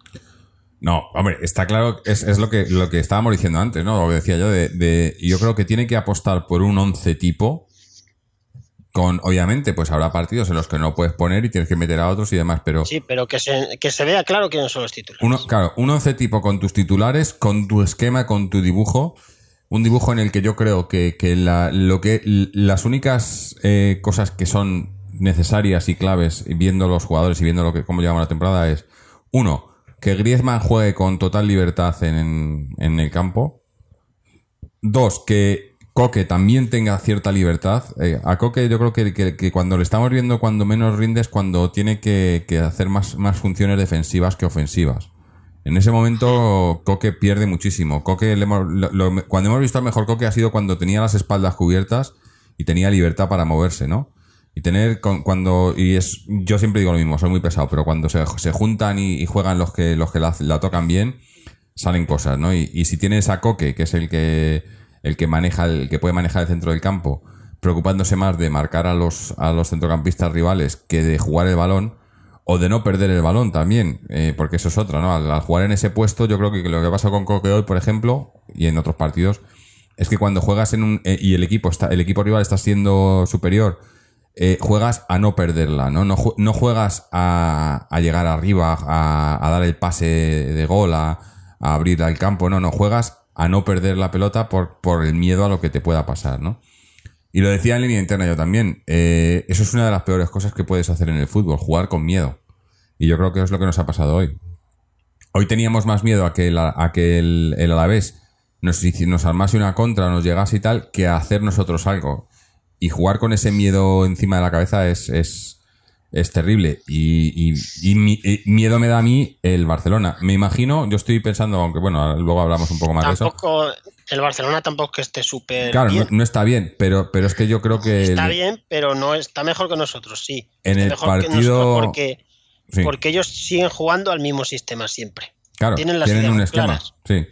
No, hombre, está claro, es, es lo que lo que estábamos diciendo antes, ¿no? Lo que decía yo de, de- yo creo que tiene que apostar por un 11 tipo con obviamente pues habrá partidos en los que no puedes poner y tienes que meter a otros y demás, pero Sí, pero que se, que se vea claro quiénes son los titulares. uno, claro, un 11 tipo con tus titulares, con tu esquema, con tu dibujo, un dibujo en el que yo creo que, que la- lo que las únicas eh, cosas que son necesarias y claves viendo los jugadores y viendo lo que cómo llevamos la temporada es uno que Griezmann juegue con total libertad en, en el campo dos que Coque también tenga cierta libertad Eh, a Coque yo creo que, que- cuando le estamos viendo cuando menos rinde es cuando tiene que, que hacer más, más funciones defensivas que ofensivas en ese momento Coque pierde muchísimo. Coque cuando hemos visto al mejor Coque ha sido cuando tenía las espaldas cubiertas y tenía libertad para moverse, ¿no? Y tener cuando y es yo siempre digo lo mismo, soy muy pesado, pero cuando se, se juntan y, juegan los que los que la, tocan bien salen cosas, ¿no? Y, y si tienes a Coque, que es el que el que maneja el que puede manejar el centro del campo, preocupándose más de marcar a los a los centrocampistas rivales que de jugar el balón o de no perder el balón también, eh, porque eso es otra, ¿no? Al, al jugar en ese puesto, yo creo que lo que pasa con Coque hoy, por ejemplo, y en otros partidos, es que cuando juegas en un eh, y el equipo está el equipo rival está siendo superior, eh, juegas a no perderla, ¿no? No, no juegas a, llegar arriba, a, dar el pase de gol, a, abrir al campo, no, no, juegas a no perder la pelota por, por el miedo a lo que te pueda pasar, ¿no? Y lo decía en línea interna yo también. eh, eso es una de las peores cosas que puedes hacer en el fútbol, jugar con miedo. Y yo creo que es lo que nos ha pasado hoy. Hoy teníamos más miedo a que el, a que el, el Alavés nos, nos armase una contra, nos llegase y tal, que a hacer nosotros algo. Y jugar con ese miedo encima de la cabeza es, es, es terrible. Y, y- y mi- y miedo me da a mí el Barcelona. Me imagino, yo estoy pensando, aunque bueno, luego hablamos un poco más de eso. El Barcelona tampoco que esté súper Claro, no, bien. no está bien, pero, pero es que yo creo que... Está el- bien, pero no está mejor que nosotros, sí. En Está el mejor que partido- nosotros porque, sí. porque ellos siguen jugando al mismo sistema siempre. Claro, Tienen tienen, las ideas un esquema. claras. Sí.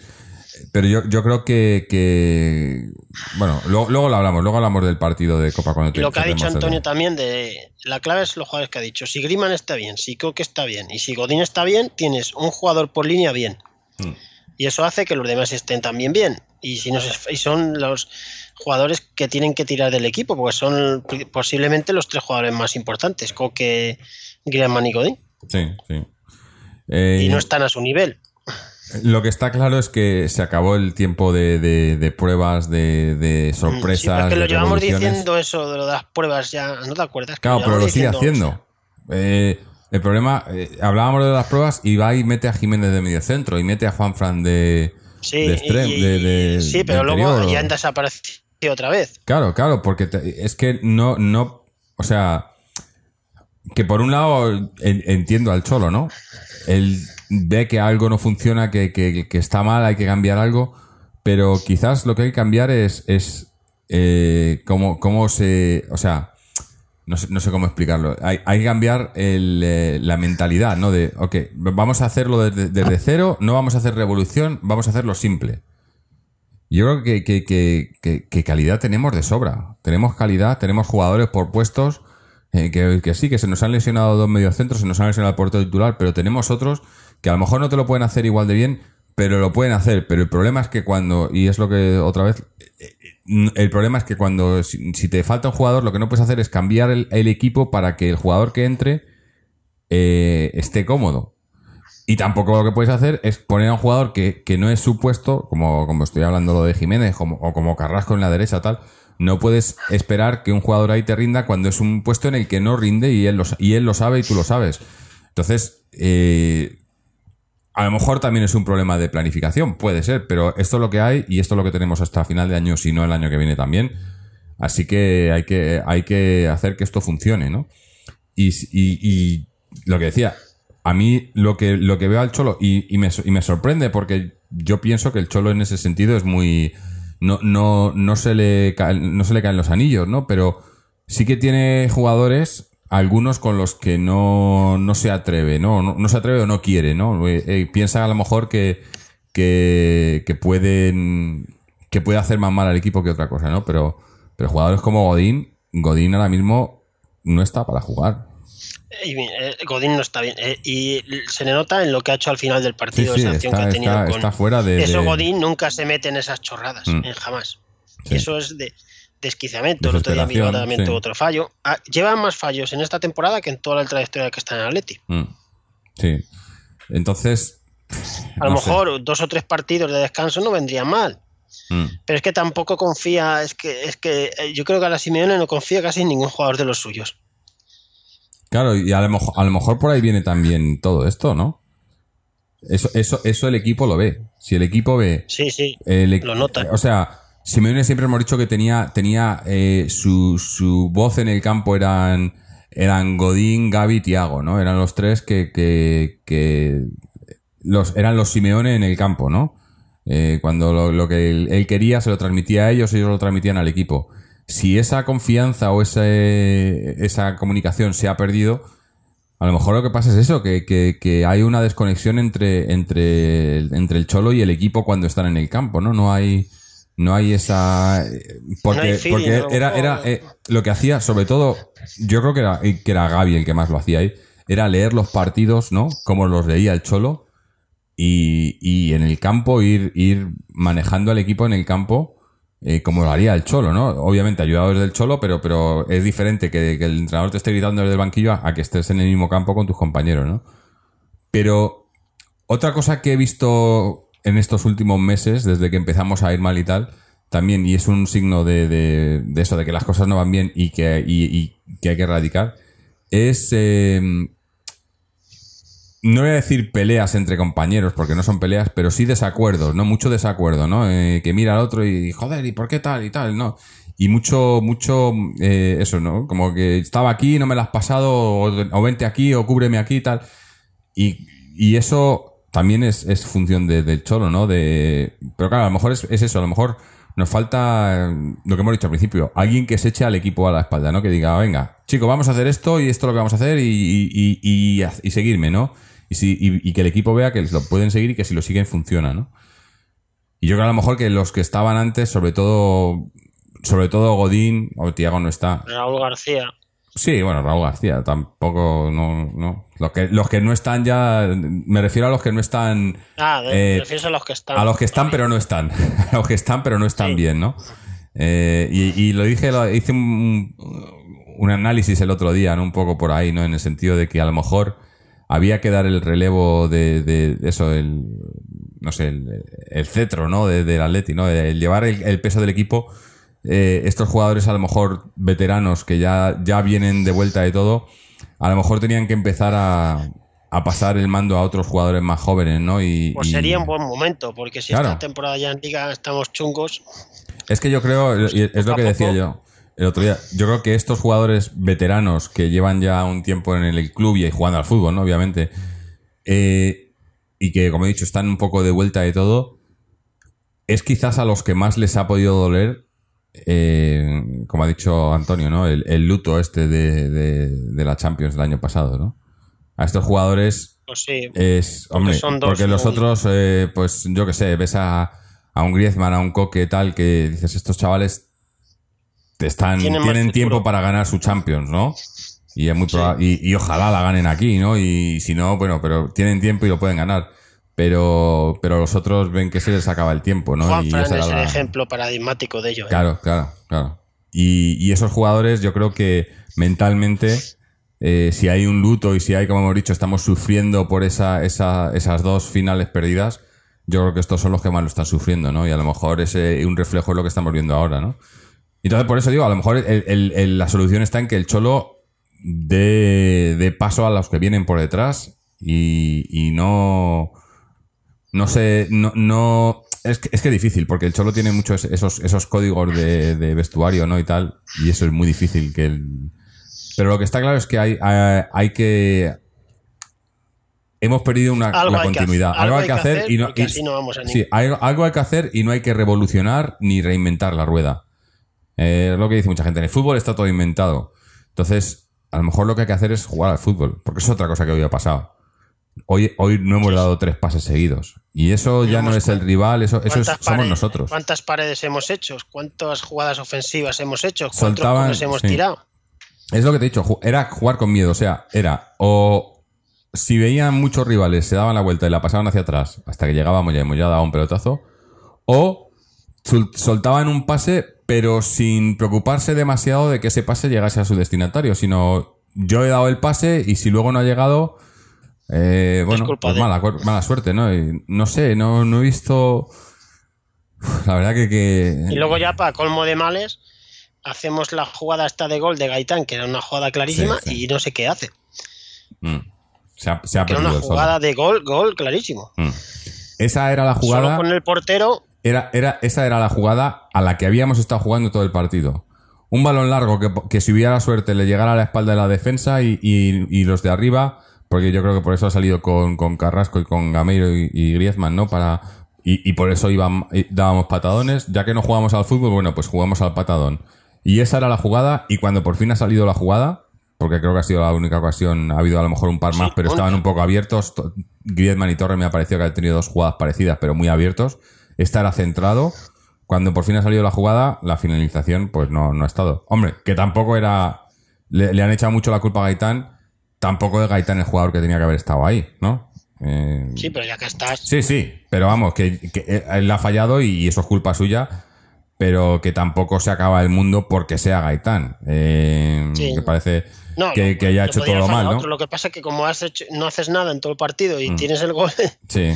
Pero yo, yo creo que, que- Bueno, luego, luego lo hablamos, luego hablamos del partido de Copa cuando Y lo que ha dicho el- Antonio también de la clave es los jugadores que ha dicho. Si Griman está bien, si Coque está bien y si Godín está bien, tienes un jugador por línea bien. Mm. Y eso hace que los demás estén también bien. Y si no se- y son los jugadores que tienen que tirar del equipo, porque son posiblemente los tres jugadores más importantes, Coque, Griezmann y Godín. Sí, sí. Eh, Y no están a su nivel. Lo que está claro es que se acabó el tiempo de, de- de pruebas, de, de Sí, sorpresas, lo llevamos diciendo eso de lo de las pruebas ya, ¿no te acuerdas? Claro, pero lo sigue haciendo. Eh, el problema, eh, hablábamos de las pruebas y va y mete a Jiménez de medio centro y mete a Juan Fran de, Sí, extrem- y- de- de- sí pero luego ya desaparecido otra vez. Claro, claro, porque te- es que no, no, o sea, que por un lado en- entiendo al cholo, ¿no? Él ve que algo no funciona, que, que- que está mal, hay que cambiar algo, pero quizás lo que hay que cambiar es, es eh, cómo, se, o sea, no sé, no sé cómo explicarlo. Hay, hay que cambiar el, eh, la mentalidad, ¿no? De, ok, vamos a hacerlo desde, cero, no vamos a hacer revolución, vamos a hacerlo simple. Yo creo que, que, que, calidad tenemos de sobra. Tenemos calidad, tenemos jugadores por puestos. eh, que, que sí, que se nos han lesionado dos mediocentros, se nos han lesionado el portero titular, pero tenemos otros que a lo mejor no te lo pueden hacer igual de bien, pero lo pueden hacer. Pero el problema es que cuando, y es lo que otra vez, eh, el problema es que cuando, si, te falta un jugador, lo que no puedes hacer es cambiar el, equipo para que el jugador que entre eh, esté cómodo. Y tampoco lo que puedes hacer es poner a un jugador que, que no es su puesto, como, como estoy hablando lo de Jiménez o como Carrasco en la derecha, tal. No puedes esperar que un jugador ahí te rinda cuando es un puesto en el que no rinde y él lo, y él lo sabe y tú lo sabes. Entonces, eh, a lo mejor también es un problema de planificación, puede ser, pero esto es lo que hay y esto es lo que tenemos hasta final de año, si no el año que viene también. Así que hay que, hay que hacer que esto funcione, ¿no? Y, y- lo que decía, a mí lo que, lo que veo al Cholo, y, y me, y me sorprende porque yo pienso que el Cholo en ese sentido es muy... No, no, no, se le caen, no se le caen los anillos, ¿no? Pero sí que tiene jugadores, algunos con los que no, no se atreve, ¿no? ¿no? No se atreve o no quiere, ¿no? Eh, eh, piensa a lo mejor que, que, que pueden que puede hacer más mal al equipo que otra cosa, ¿no? Pero, pero jugadores como Godín, Godín ahora mismo no está para jugar. Y, eh, Godín no está bien. eh, y se le nota en lo que ha hecho al final del partido, sí, esa acción está, que ha tenido está, con. está fuera de. Eso Godín nunca se mete en esas chorradas, Mm. eh, jamás. Sí. Y eso es de desquiciamiento. El otro día Desesperación, también sí. tuvo otro fallo. Ah, llevan más fallos en esta temporada que en toda la trayectoria que está en Atleti. Mm. Sí. Entonces. A lo no sé. mejor dos o tres partidos de descanso no vendrían mal. Mm. Pero es que tampoco confía, es que, es que eh, yo creo que a la Simeone no confía casi en ningún jugador de los suyos. Claro, y a lo, mejor, a lo mejor por ahí viene también todo esto, ¿no? Eso, eso, eso el equipo lo ve. Si el equipo ve Sí, sí. El e- Lo nota. O sea, Simeone siempre hemos dicho que tenía, tenía eh, su, su voz en el campo eran, eran Godín, Gaby, Tiago, ¿no? Eran los tres que, que, los, eran los Simeone en el campo, ¿no? Eh, cuando lo, que él, quería se lo transmitía a ellos, ellos lo transmitían al equipo. Si esa confianza o ese, esa comunicación se ha perdido, a lo mejor lo que pasa es eso, que, que- que hay una desconexión entre, entre, entre el Cholo y el equipo cuando están en el campo, ¿no? No hay, no hay esa... eh, Porque, No hay feeling, porque era, era eh, lo que hacía, sobre todo, yo creo que era, que era Gaby el que más lo hacía ahí, era leer los partidos, ¿no? Como los leía el Cholo y, y en el campo ir, ir manejando al equipo en el campo eh, como lo haría el Cholo, ¿no? Obviamente ayudado desde el Cholo, pero, pero es diferente que, que el entrenador te esté gritando desde el banquillo a, a que estés en el mismo campo con tus compañeros, ¿no? Pero otra cosa que he visto en estos últimos meses, desde que empezamos a ir mal y tal, también, y es un signo de, de- eso, de que las cosas no van bien y que, y- que hay que erradicar, es... eh, no voy a decir peleas entre compañeros, porque no son peleas, pero sí desacuerdos, ¿no? Mucho desacuerdo, ¿no? Eh, que mira al otro y, joder, ¿y por qué tal y tal? ¿No? Y mucho, mucho, eh, eso, ¿no? Como que estaba aquí, no me la has pasado, o, o vente aquí, o cúbreme aquí y tal. Y, y eso también es, es función de- del cholo, ¿no? De, pero claro, a lo mejor es, es eso, a lo mejor nos falta lo que hemos dicho al principio, alguien que se eche al equipo a la espalda, ¿no? Que diga, venga, chico, vamos a hacer esto y esto es lo que vamos a hacer y, y, y, seguirme, ¿no? Y, si, y, y que el equipo vea que lo pueden seguir y que si lo siguen funciona, ¿no? Y yo creo a lo mejor que los que estaban antes, sobre todo, sobre todo Godín, o Tiago no está, Raúl García. Sí, bueno, Raúl García, tampoco, no, no. Los que, los que no están ya, me refiero a los que no están, Ah, de, Eh, a los que están. a los que están pero no están, [LAUGHS] a los que están pero no están Sí. bien, ¿no? Eh, y, y lo dije, lo- hice un, un análisis el otro día, ¿no? Un poco por ahí, ¿no? En el sentido de que a lo mejor había que dar el relevo de, de- eso, el, no sé, el, el cetro, ¿no? De- del Atleti, ¿no? El llevar el, el peso del equipo. Eh, estos jugadores a lo mejor veteranos que ya, ya vienen de vuelta de todo, a lo mejor tenían que empezar a, a pasar el mando a otros jugadores más jóvenes, ¿no? Y, Pues y- sería un buen momento, porque si Claro. esta temporada ya en Liga estamos chungos, Es que yo creo, y es poco lo que decía yo el otro día, yo creo que estos jugadores veteranos que llevan ya un tiempo en el club y jugando al fútbol, ¿no? Obviamente, eh, y que, como he dicho, están un poco de vuelta de todo, es quizás a los que más les ha podido doler, eh, como ha dicho Antonio, ¿no? El, el luto este de, de- de la Champions del año pasado, ¿no? A estos jugadores pues sí. es, hombre, son dos, porque los otros, eh, pues yo que sé, ves a, a un Griezmann, a un Coque, tal, que dices, estos chavales te están, Tienen tiempo para ganar su Champions, ¿no? Y es muy y ojalá la ganen aquí, ¿no? Y si no, bueno, pero tienen tiempo y lo pueden ganar. Pero, pero los otros ven que se les acaba el tiempo, ¿no? Juan y Fran es el la- ejemplo paradigmático de ello. ¿eh? Claro, claro, claro. Y, y esos jugadores, yo creo que mentalmente, eh, si hay un luto y si hay, como hemos dicho, estamos sufriendo por esa, esa, esas dos finales perdidas, yo creo que estos son los que más lo están sufriendo, ¿no? Y a lo mejor ese un reflejo es lo que estamos viendo ahora, ¿no? Entonces, por eso digo, a lo mejor el- el- el- la solución está en que el Cholo dé, dé paso a los que vienen por detrás y, y no no sé, no, no es, que, es que es difícil, porque el Cholo tiene muchos esos, esos códigos de, de vestuario, ¿no? Y tal, y eso es muy difícil que el... Pero lo que está claro es que hay, hay, hay que... hemos perdido una, que continuidad. algo hay que hacer y no, porque y- así no vamos a sí, hay- algo hay que hacer y no hay que revolucionar ni reinventar la rueda. Eh, es lo que dice mucha gente. En el fútbol está todo inventado. Entonces, a lo mejor lo que hay que hacer es jugar al fútbol, porque es otra cosa que hoy ha pasado. Hoy, hoy no hemos dado tres pases seguidos. Y eso ya no es el rival, eso, eso es- ¿Cuántas somos paredes- nosotros. ¿Cuántas paredes hemos hecho? ¿Cuántas jugadas ofensivas hemos hecho? ¿Cuántos Soltaban, hemos sí. tirado? Es lo que te he dicho, era jugar con miedo. O sea, era o si veían muchos rivales, se daban la vuelta y la pasaban hacia atrás hasta que llegábamos ya hemos ya dado un pelotazo, o sol- soltaban un pase, pero sin preocuparse demasiado de que ese pase llegase a su destinatario, sino yo he dado el pase y si luego no ha llegado, eh, bueno, pues de- mala, suerte, ¿no? Y no sé, no, no he visto. La verdad que. que- Y luego ya para colmo de males hacemos la jugada esta de gol de Gaitán, que era una jugada clarísima, Sí, sí. y no sé qué hace. Mm. se ha, se ha Que era una solo. jugada de gol, gol clarísimo. Mm. Esa era la jugada. Solo con el portero, Era, era, esa era la jugada a la que habíamos estado jugando todo el partido. Un balón largo que, que si hubiera suerte le llegara a la espalda de la defensa y, y- y los de arriba, porque yo creo que por eso ha salido con, con Carrasco y con Gameiro y, y Griezmann, ¿no? Para, y, y por eso iban, dábamos patadones. Ya que no jugamos al fútbol, bueno, pues jugamos al patadón. Y esa era la jugada, y cuando por fin ha salido la jugada, porque creo que ha sido la única ocasión, ha habido a lo mejor un par más, Sí, pero estaban un poco abiertos. To- Griezmann y Torres me ha parecido que han tenido dos jugadas parecidas, pero muy abiertos. Esta era centrado. Cuando por fin ha salido la jugada, la finalización, pues no, no ha estado. Hombre, que tampoco era. Le, le han echado mucho la culpa a Gaitán. Tampoco es Gaitán el jugador que tenía que haber estado ahí, ¿no? Eh, sí, pero ya que estás. Sí, sí, pero vamos, que, que él ha fallado y eso es culpa suya, pero que tampoco se acaba el mundo porque sea Gaitán. Eh, Sí. Me parece No, que, no, que hecho todo mal, ¿no? otro. Lo que pasa es que como has hecho, no haces nada en todo el partido y Mm. tienes el gol, [LAUGHS] Sí.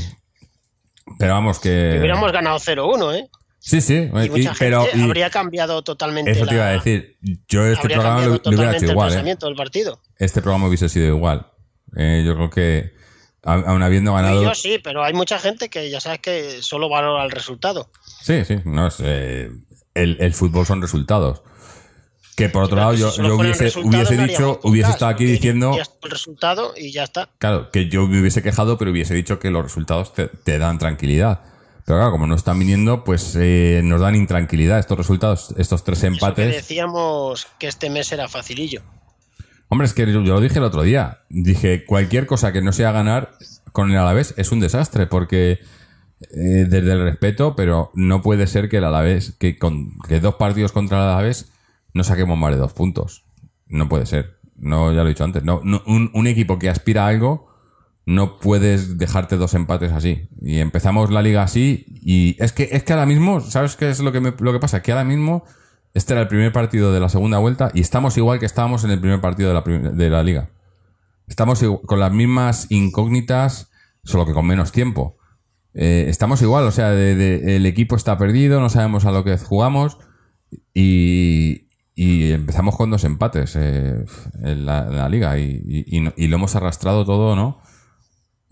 Pero vamos, que. hubiéramos ganado 0-1, ¿eh? Sí, sí, Y y- mucha pero. gente y habría cambiado totalmente eso te iba a decir. Yo este programa lo, hubiera hecho el igual, ¿eh? del partido. Este programa hubiese sido igual. Eh, yo creo que, aun habiendo ganado. yo sí, pero hay mucha gente que ya sabes que solo valora el resultado. Sí, sí, no es, eh, el, el fútbol son resultados. Que por otro lado, si yo, hubiese, resultados, hubiese no dicho, hubiese estado aquí diciendo, El resultado y ya está. claro, que yo me hubiese quejado, pero hubiese dicho que los resultados te, te dan tranquilidad. Pero claro, como no están viniendo, pues eh, nos dan intranquilidad estos resultados, estos tres Eso que empates. decíamos que este mes era facilillo. Hombre, es que yo, yo lo dije el otro día. Dije, cualquier cosa que no sea ganar con el Alavés es un desastre, porque eh, desde el respeto, pero no puede ser que el Alavés, que con que dos partidos contra el Alavés no saquemos más de dos puntos. No puede ser. No, ya lo he dicho antes. No, no- un, un equipo que aspira a algo, no puedes dejarte dos empates así. Y empezamos la liga así, y es que, es que ahora mismo, ¿sabes qué es lo que, me- lo que pasa? Que ahora mismo este era el primer partido de la segunda vuelta y estamos igual que estábamos en el primer partido de la, de la liga. Estamos con las mismas incógnitas, solo que con menos tiempo. Eh, estamos igual, o sea, de- el equipo está perdido, no sabemos a lo que jugamos y, y empezamos con dos empates eh, en, la, liga y, y- y lo hemos arrastrado todo, ¿no?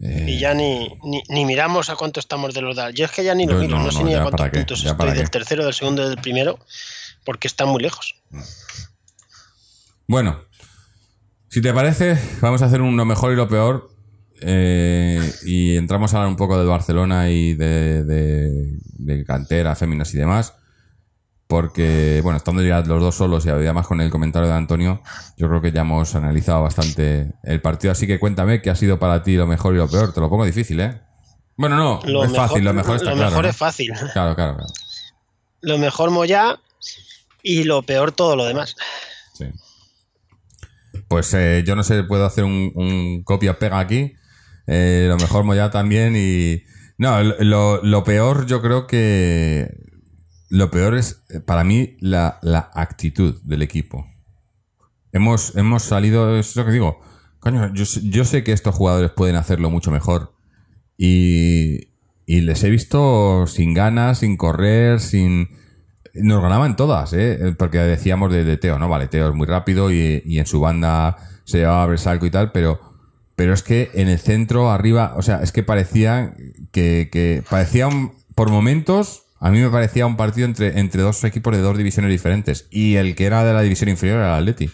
Eh, Y ya ni, ni, ni miramos a cuánto estamos de los DAL. Yo es que ya ni lo miro, no, no, sé ni a cuántos qué, puntos estoy del qué. tercero, del segundo y del primero, porque está muy lejos. Bueno, si te parece, vamos a hacer un lo mejor y lo peor. eh, y entramos a hablar un poco del Barcelona y de, de- de cantera, féminas y demás. Porque, bueno, estando ya los dos solos y además con el comentario de Antonio, yo creo que ya hemos analizado bastante el partido. Así que cuéntame qué ha sido para ti lo mejor y lo peor. Te lo pongo difícil, ¿eh? Bueno, no, Lo es mejor- fácil, lo mejor está lo claro. mejor ¿no? es fácil. Claro, claro, claro. Lo mejor Moya y lo peor todo lo demás. Sí. Pues eh, yo no sé, puedo hacer un, un copia-pega aquí. Eh, lo mejor Moya también y... No, lo, lo peor yo creo que... Lo peor es, eh, para mí, la, actitud del equipo. Hemos, hemos salido, es lo que digo, coño, yo, yo sé que estos jugadores pueden hacerlo mucho mejor. Y, y les he visto sin ganas, sin correr, sin... Nos ganaban todas, ¿eh? Porque decíamos de, Teo, ¿no? Vale, Teo es muy rápido y, y en su banda se llevaba Bresalco y tal, pero, pero es que en el centro, arriba, o sea, es que parecía que, que parecía un- por momentos, a mí me parecía un partido entre, entre dos equipos de dos divisiones diferentes. Y el que era de la división inferior era el Atleti.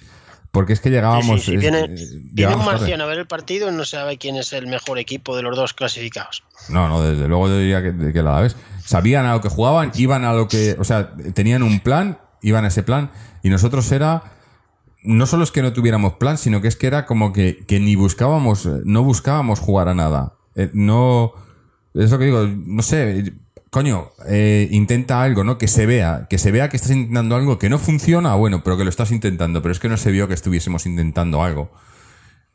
Porque es que llegábamos. Sí, sí, sí, es- viene, eh, viene un marciano a ver el partido y no sabe quién es el mejor equipo de los dos clasificados. No, no, desde luego yo diría que, que la vez. Sabían a lo que jugaban, iban a lo que. O sea, tenían un plan, iban a ese plan, y nosotros era. No solo es que no tuviéramos plan, sino que es que era como que, que ni buscábamos, eh, no buscábamos jugar a nada. Eh, no. Es lo que digo, no sé. Coño, eh, intenta algo, ¿no? Que se vea, que se vea que estás intentando algo que no funciona, bueno, pero que lo estás intentando, pero es que no se vio que estuviésemos intentando algo.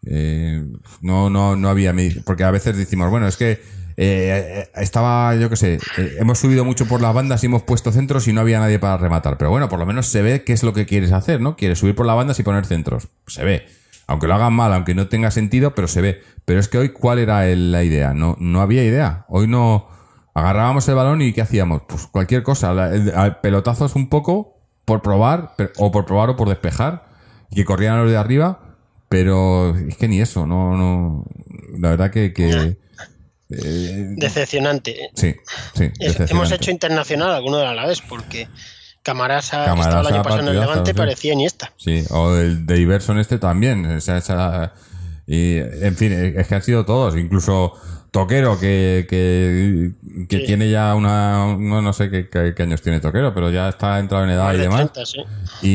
Eh, no, no, no había. Porque a veces decimos, bueno, es que eh, estaba, yo qué sé, hemos subido mucho por las bandas y hemos puesto centros y no había nadie para rematar. Pero bueno, por lo menos se ve qué es lo que quieres hacer, ¿no? Quieres subir por las bandas y poner centros. Se ve. Aunque lo hagan mal, aunque no tenga sentido, pero se ve. Pero es que hoy, ¿cuál era la idea? No, no había idea. Hoy no. Agarrábamos el balón y ¿qué hacíamos? Pues cualquier cosa. La- pelotazos un poco por probar, pero- o por probar o por despejar. Y que corrieran los de arriba. Pero es que ni eso, no, no. La verdad que. que eh, Decepcionante. ¿eh? sí, sí. Es- hemos hecho internacional alguno de la vez porque Camarasa, que Camarasa, estaba el año pasado en el Levante, sí. parecía Iniesta. Sí, o el de Iverson este también. o sea, esa- y, en fin, es que han sido todos. Incluso Toquero, que, que, que Sí. tiene ya una. No, no sé qué, qué- qué años tiene Toquero, pero ya está entrado en edad Más y de demás. 30, sí. Y,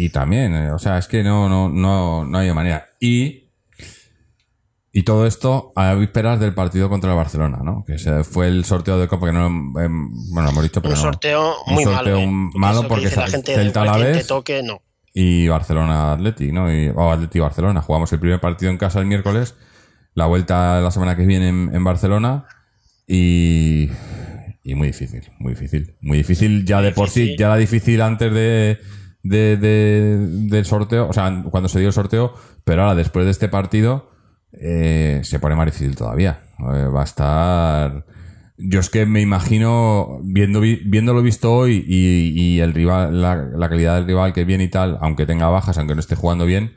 y, y también, eh, o sea, es que no, no, no, no hay manera. Y, y todo esto a vísperas del partido contra el Barcelona, ¿no? Que se fue el sorteo de Copa, que no, em, bueno, lo hemos dicho, pero Un no. sorteo Un muy sorteo malo. ¿eh? malo Eso que porque la Celta gente a de la vez. toque, no. y Barcelona Atleti, ¿no? Y, o Atleti Barcelona. Jugamos el primer partido en casa el miércoles, la vuelta la semana que viene en, en Barcelona y, y muy difícil, muy difícil. Muy difícil ya de por sí, ya era difícil antes de, de- de- del sorteo, o sea, cuando se dio el sorteo, pero ahora después de este partido eh, se pone más difícil todavía. Eh, va a estar... Yo es que me imagino, viendo, vi- viéndolo visto hoy y, y el rival, la, la calidad del rival que viene y tal, aunque tenga bajas, aunque no esté jugando bien,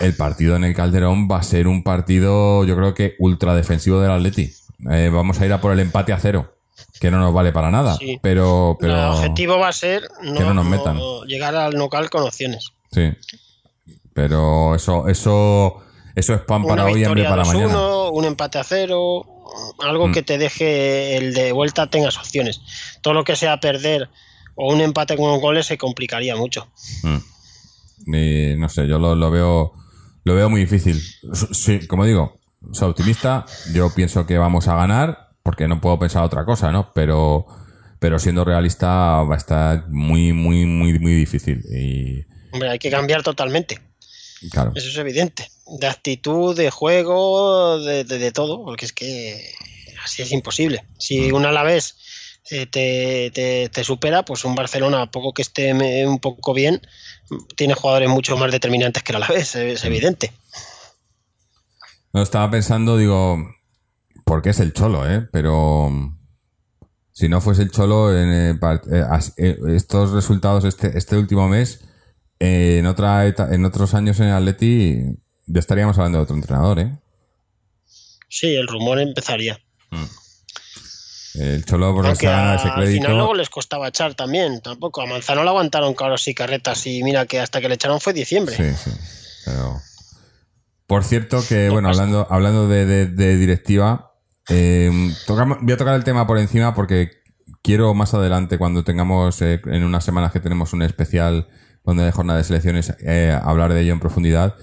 el partido en el Calderón va a ser un partido, yo creo que ultra defensivo del Atleti. Eh, vamos a ir a por el empate a cero, que no nos vale para nada, Sí. pero, pero el objetivo va a ser no, que no nos metan. no llegar al local con opciones. sí, pero eso, eso, eso es pan para hoy y hambre para 2-1, mañana. un empate a cero, algo Mm. que te deje el de vuelta tengas opciones. Todo lo que sea perder o un empate con goles se complicaría mucho. Mm. Y no sé, yo lo, lo veo lo veo muy difícil. Sí, como digo, soy optimista. Yo pienso que vamos a ganar, porque no puedo pensar otra cosa, ¿no? Pero, pero siendo realista va a estar muy, muy, muy, muy difícil. Y Hombre, hay que cambiar totalmente. claro, Eso es evidente. De actitud, de juego, de, de- de todo, porque es que así es imposible. Mm. Si un Alavés eh, te, te- te supera, pues un Barcelona, a poco que esté un poco bien, tiene jugadores mucho más determinantes que el Alavés, Mm. es evidente. no estaba pensando, digo, porque es el cholo, ¿eh? Pero si no fuese el cholo, en eh, eh, estos resultados este, este último mes, en otra en otros años en el Atleti, ya estaríamos hablando de otro entrenador, ¿eh? Sí, el rumor empezaría. El Cholo por Aunque a- ese al final luego les costaba echar también, tampoco. A Manzano le aguantaron cabros y carretas y mira que hasta que le echaron fue diciembre. Sí, sí. Pero... Por cierto que, bueno, pasa. hablando, hablando de, de- de directiva, eh, tocamos- voy a tocar el tema por encima porque quiero más adelante, cuando tengamos, eh, en unas semanas que tenemos un especial donde hay jornada de selecciones, eh, hablar de ello en profundidad.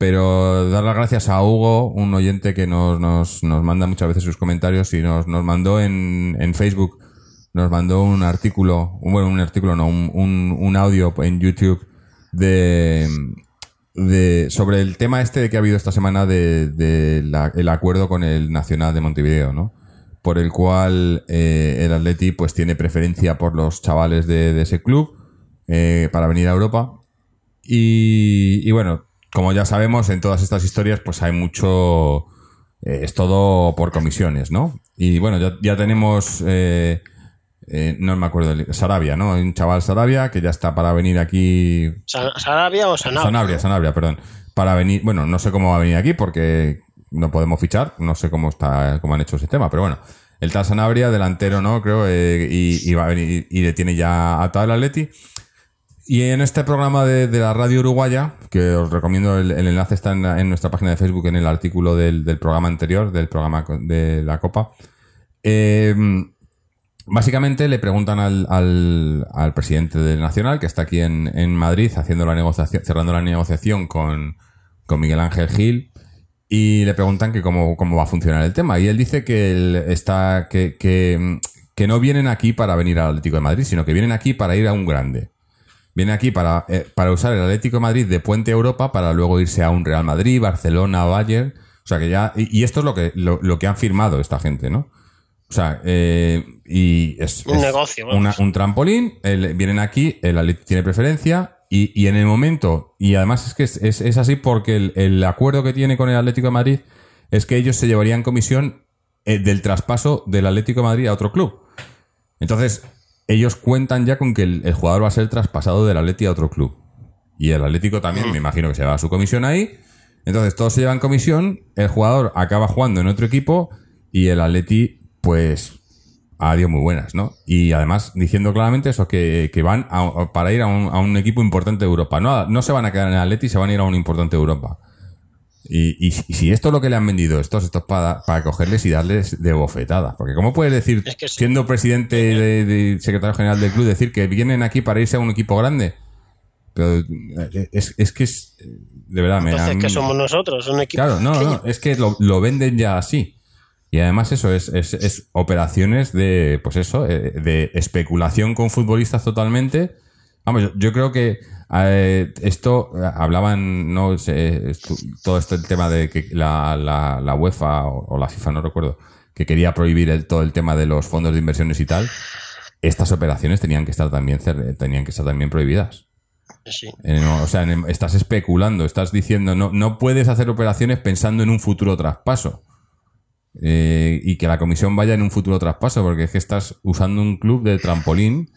Pero dar las gracias a Hugo, un oyente que nos, nos, nos manda muchas veces sus comentarios y nos, nos mandó en, en Facebook, nos mandó un artículo, bueno, un artículo, no, un, un, audio en YouTube de, de sobre el tema este de que ha habido esta semana de, de el acuerdo con el Nacional de Montevideo, ¿no? Por el cual eh, el Atleti pues tiene preferencia por los chavales de, de ese club eh, para venir a Europa. Y, y bueno, como ya sabemos, en todas estas historias, pues hay mucho. eh, es todo por comisiones, ¿no? Y bueno, ya, ya tenemos. eh, eh, no me acuerdo, Sarabia, ¿no? Un chaval Sarabia que ya está para venir aquí. Sa- ¿Sarabia o Sanabria? Sanabria, Sanabria, perdón. Para venir. Bueno, no sé cómo va a venir aquí porque no podemos fichar. No sé cómo está cómo han hecho ese tema, pero bueno. El tal Sanabria, delantero, ¿no? Creo, eh, y, y va a venir, y le tiene ya atado el Atleti. Y en este programa de, la radio uruguaya, que os recomiendo, el, enlace está en, nuestra página de Facebook, en el artículo del, programa anterior, del programa de la Copa. eh, básicamente le preguntan al, al, al presidente del Nacional, que está aquí en, Madrid, haciendo la negociación, cerrando la negociación con, con Miguel Ángel Gil, y le preguntan que cómo, cómo va a funcionar el tema. Y él dice que él está, que, que no vienen aquí para venir al Atlético de Madrid, sino que vienen aquí para ir a un grande. Viene aquí para, eh, para usar el Atlético de Madrid de puente Europa para luego irse a un Real Madrid, Barcelona, Bayern. O sea que ya. Y, y esto es lo que, lo, lo que han firmado esta gente, ¿no? O sea, eh, y es, Un es negocio, una- un trampolín. el- vienen aquí, el Atlético tiene preferencia. Y, y en el momento, y además es que es, es- es así porque el, el acuerdo que tiene con el Atlético de Madrid es que ellos se llevarían comisión eh, del traspaso del Atlético de Madrid a otro club. Entonces, ellos cuentan ya con que el, el jugador va a ser traspasado del Atleti a otro club. Y el Atlético también, me imagino que se lleva su comisión ahí. Entonces, todos se llevan comisión, el jugador acaba jugando en otro equipo y el Atleti, pues, adiós muy buenas, ¿no? Y además, diciendo claramente eso, que, que van a- para ir a un, a un equipo importante de Europa. No, no se van a quedar en el Atleti, se van a ir a un importante de Europa. Y, y si- y si esto es lo que le han vendido estos, esto es para, para cogerles y darles de bofetadas. Porque ¿cómo puedes decir, Es que sí. siendo presidente de, de secretario general del club, decir que vienen aquí para irse a un equipo grande? Pero eh, es, es que es... De verdad, me Entonces, han- que somos nosotros? Un equipo Claro, no, pequeño. no, es que lo, lo venden ya así. Y además eso es, es, es operaciones de, pues eso, eh, de especulación con futbolistas totalmente. Vamos, yo, yo creo que eh, esto, eh, hablaban, no sé, estu- todo este tema de que la, la, la UEFA o, o la FIFA, no recuerdo, que quería prohibir el, todo el tema de los fondos de inversiones y tal. Estas operaciones tenían que estar también, tenían que estar también prohibidas. Sí. Eh, no, o sea, en- estás especulando, estás diciendo, no, no puedes hacer operaciones pensando en un futuro traspaso. Eh, y que la comisión vaya en un futuro traspaso, porque es que estás usando un club de trampolín.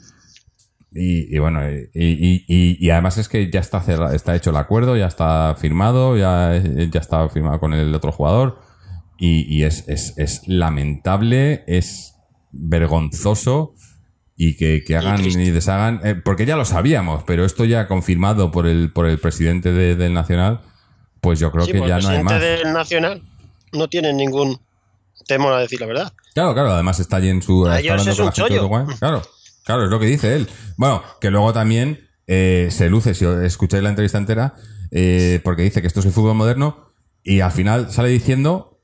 Y, y bueno, y, y- y- y además es que ya está cerrado, está hecho el acuerdo, ya está firmado, ya, ya está firmado con el otro jugador. Y, y es, es, es lamentable, es vergonzoso y que, que hagan y deshagan, eh, porque ya lo sabíamos, pero esto ya confirmado por el, por el presidente de- del Nacional, pues yo creo Sí, que ya el no hay presidente más. del Nacional no tiene ningún temor a decir la verdad. Claro, claro, además está allí en su. Está es con un la gente de chollo. Uruguay. Claro, [LAUGHS] claro, es lo que dice él. Bueno, que luego también eh, se luce, si escucháis la entrevista entera, eh, porque dice que esto es el fútbol moderno y al final sale diciendo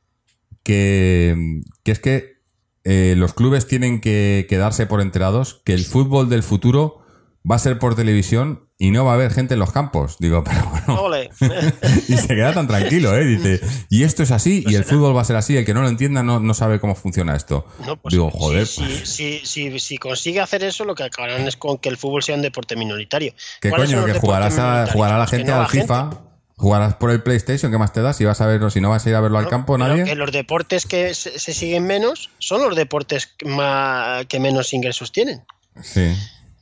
que, que es que eh, los clubes tienen que quedarse por enterados que el fútbol del futuro va a ser por televisión y no va a haber gente en los campos. Digo, [LAUGHS] pero bueno. Ole. [LAUGHS] y se queda tan tranquilo, ¿eh? Dice, y esto es así, y el fútbol va a ser así, el que no lo entienda no, no sabe cómo funciona esto. No, pues, Digo, joder, si, pues, si, si, si- si consigue hacer eso, lo que acabarán es con que el fútbol sea un deporte minoritario. ¿qué ¿Cuáles coño? Que jugarás, a, jugará la gente no al la gente. FIFA, jugarás por el PlayStation, ¿qué más te da? Si vas a verlo, si no vas a ir a verlo al campo, nadie. Que los deportes que se, se siguen menos son los deportes que más, que menos ingresos tienen. Sí.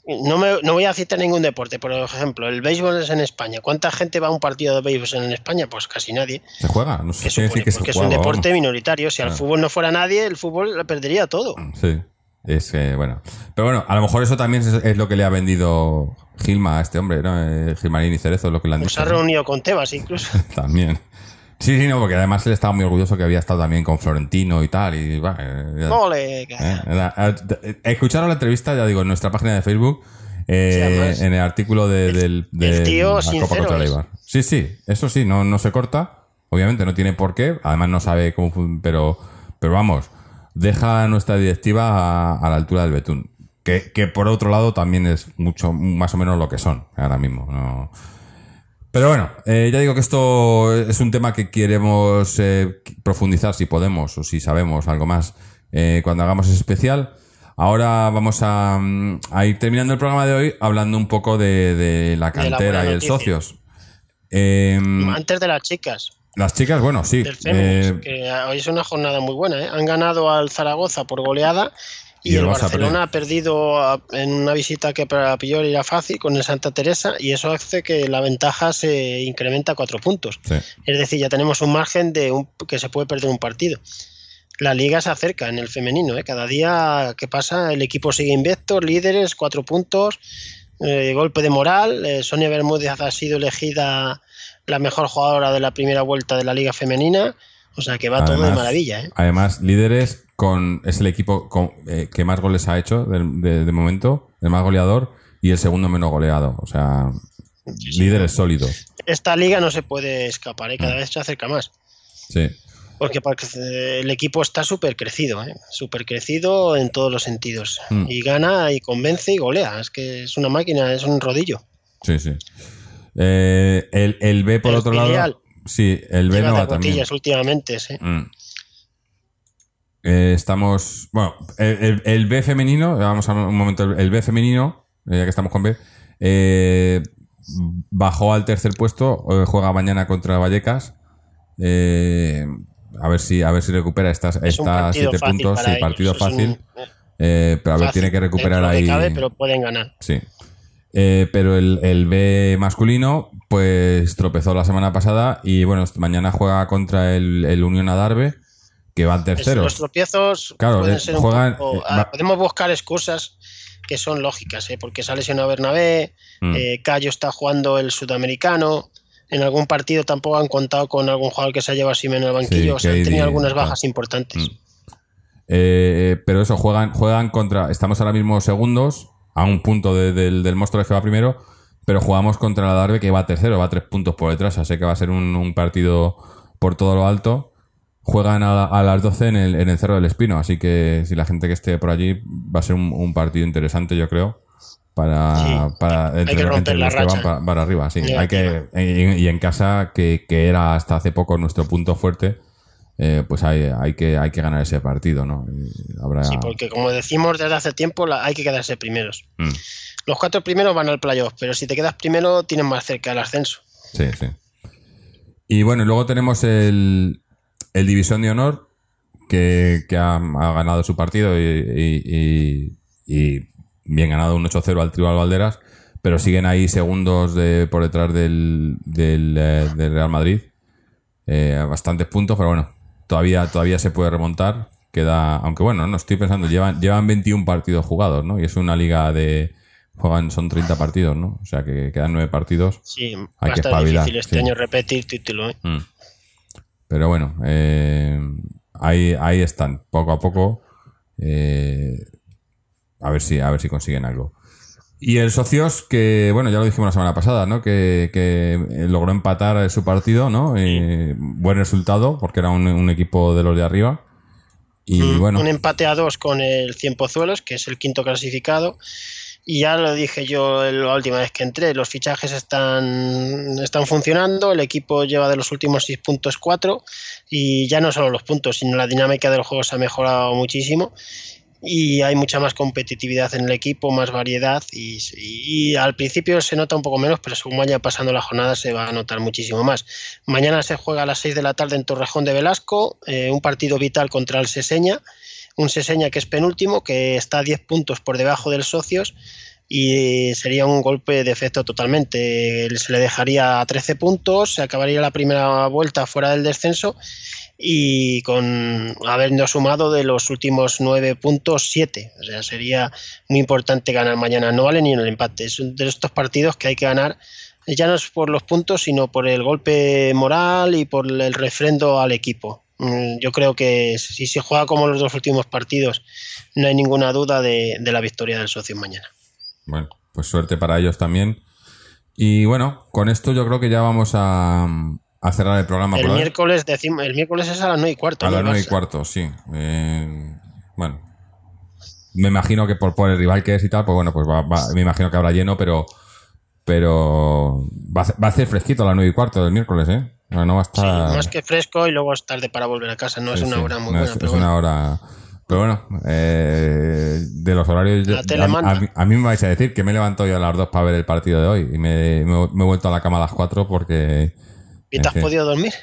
No, me, no voy a citar ningún deporte, por ejemplo, el béisbol es en España. ¿Cuánta gente va a un partido de béisbol en España? Pues casi nadie. ¿Se juega? No sé decir que se porque es un deporte vamos. minoritario. Si al fútbol no fuera nadie, el fútbol lo perdería todo. Sí. Es que, bueno. Pero bueno, a lo mejor eso también es, lo que le ha vendido Gilma a este hombre, ¿no? Eh, Gilmarín y Cerezo, lo que le han Pues se dicho. ha reunido con Tebas incluso. [LAUGHS] También. Sí, sí, no, porque además él estaba muy orgulloso que había estado también con Florentino y tal. Y, va, eh, ¿eh? Escucharon la entrevista, ya digo, en nuestra página de Facebook, eh, Sí, en el artículo de, del, de tío la Copa contra el es. Sí, sí, eso sí, no, no se corta. Obviamente no tiene por qué, además no sabe cómo, pero, pero vamos, deja nuestra directiva a, a la altura del Betún. Que, que por otro lado también es mucho, más o menos lo que son ahora mismo. No, pero bueno, eh, ya digo que esto es un tema que queremos eh, profundizar si podemos o si sabemos algo más eh, cuando hagamos ese especial. Ahora vamos a, mm, a ir terminando el programa de hoy hablando un poco de, de la De la cantera y el socios. Eh, Antes de las chicas, las chicas, bueno, sí. del Féminis, eh, que hoy es una jornada muy buena. ¿eh? Han ganado al Zaragoza por goleada y, Y el Barcelona ha perdido a- en una visita que para Pillol era fácil con el Santa Teresa y eso hace que la ventaja se incrementa a cuatro puntos. sí. Es decir, ya tenemos un margen de un, que se puede perder un partido. La liga se acerca en el femenino. ¿eh? Cada día que pasa el equipo sigue invicto, líderes, cuatro puntos. eh, golpe de moral. Eh, Sonia Bermúdez ha sido elegida la mejor jugadora de la primera vuelta de la Liga Femenina. O sea que va todo de maravilla. ¿eh? Además, líderes con es el equipo con- eh, que más goles ha hecho de, de- de momento, el más goleador y el segundo menos goleado. O sea, líderes sólidos. Esta liga no se puede escapar, ¿eh? cada Mm. vez se acerca más. Sí. Porque el equipo está súper crecido, ¿eh? súper crecido en todos los sentidos. Mm. Y gana y convence y golea. Es que es una máquina, es un rodillo. Sí, sí. Eh, el, el B por El otro filial. lado. Sí, el B Lleva no de va también. últimamente, sí. Mm. Eh, estamos. Bueno, el, el- el B femenino, vamos a un momento. El B femenino, eh, ya que estamos con B, eh, bajó al tercer puesto, juega mañana contra Vallecas. Eh, a ver si a ver si recupera estas Es siete puntos. Sí, partido un- fácil. eh, pero a ver, fácil tiene que recuperar ahí. cabe, pero pueden ganar. Sí. Eh, pero el, el B masculino, pues tropezó la semana pasada y bueno, mañana juega contra el, el Unión Adarve, que van terceros. Los tropiezos Claro, pueden eh, ser un juegan- poco- eh, ah, va- Podemos buscar excusas que son lógicas, ¿eh? porque ha lesionado Bernabé, Mm. eh, Cayo está jugando el sudamericano. En algún partido tampoco han contado con algún jugador que se ha llevado así en el banquillo. o sea, han tenido algunas bajas importantes. Mm. Eh, pero eso, juegan, juegan contra. Estamos ahora mismo segundos, a un punto de- del, del monstruo que va primero, pero jugamos contra el Adarve que va tercero, va tres puntos por detrás. Así que va a ser un, un partido por todo lo alto. Juegan a, a las 12 en el, en el Cerro del Espino, así que si la gente que esté por allí va a ser un, un partido interesante, yo creo. Para, Sí, para hay entre, que entre romper la los que van para, para arriba, sí. Hay que, y, y en casa, que, que era hasta hace poco nuestro punto fuerte, eh, pues hay, hay, que, hay que ganar ese partido, ¿no? Y habrá... Sí, porque como decimos desde hace tiempo, la- hay que quedarse primeros. Mm, Los cuatro primeros van al playoff, pero si te quedas primero, tienes más cerca el ascenso. sí, sí. Y bueno, luego tenemos el, el División de Honor, que, que ha, ganado su partido y, y- y- y bien ganado un 8-0 al Tribal Valderas, pero siguen ahí segundos de, por detrás del, del, eh, del Real Madrid. Eh, bastantes puntos, pero bueno, todavía, todavía se puede remontar. Queda, aunque bueno, no estoy pensando, llevan, llevan 21 partidos jugados, ¿no? Y es una liga de. Juegan, son 30 partidos, ¿no? O sea que quedan 9 partidos. Sí, Hay va que estar difícil este sí. año repetir título. ¿eh? Mm. Pero bueno, eh, ahí, ahí están, poco a poco. eh, a ver si, a ver si consiguen algo. Y el Socios, que bueno, ya lo dijimos la semana pasada, ¿no? Que, que eh, logró empatar su partido, ¿no? Y buen resultado, porque era un, un equipo de los de arriba. Y Mm, bueno, Un empate a dos con el Cienpozuelos, que es el quinto clasificado. Y ya lo dije yo la última vez que entré, los fichajes están, están funcionando, el equipo lleva de los últimos seis puntos cuatro y ya no solo los puntos, sino la dinámica del juego se ha mejorado muchísimo y hay mucha más competitividad en el equipo, más variedad y, y al principio se nota un poco menos, pero según vaya pasando la jornada se va a notar muchísimo más. Mañana se juega a las 6 de la tarde en Torrejón de Velasco, eh, un partido vital contra el Seseña, un Seseña que es penúltimo, que está a 10 puntos por debajo del Socios y sería un golpe de efecto totalmente. Se le dejaría a 13 puntos, se acabaría la primera vuelta fuera del descenso y con habiendo sumado de los últimos 9 puntos 7. O sea, sería muy importante ganar mañana. No vale ni en el empate. Es uno de estos partidos que hay que ganar ya no es por los puntos, sino por el golpe moral y por el refrendo al equipo. Mm, Yo creo que si se juega como los dos últimos partidos, no hay ninguna duda de, de la victoria del socio mañana. bueno, pues suerte para ellos también. Y bueno, con esto yo creo que ya vamos a, a cerrar el programa El miércoles, decimos, el miércoles es a las 9 y cuarto. A las El nueve y Barça. cuarto, sí. Eh, bueno. Me imagino que por, por el rival que es y tal, pues bueno, pues va- va- me imagino que habrá lleno, pero pero va a, hacer- va a hacer fresquito a las nueve y cuarto del miércoles, ¿eh? No, no va a Sí, estar... más que fresco y luego es tarde para volver a casa. No es Sí, una sí, hora muy no, buena. es, pero es bueno. una hora... Pero bueno, eh, de los horarios... La tele a, mí, a mí me vais a decir que me he levantado yo a las dos para ver el partido de hoy y me, me- me he vuelto a la cama a las cuatro porque... ¿Y te has fin. podido dormir?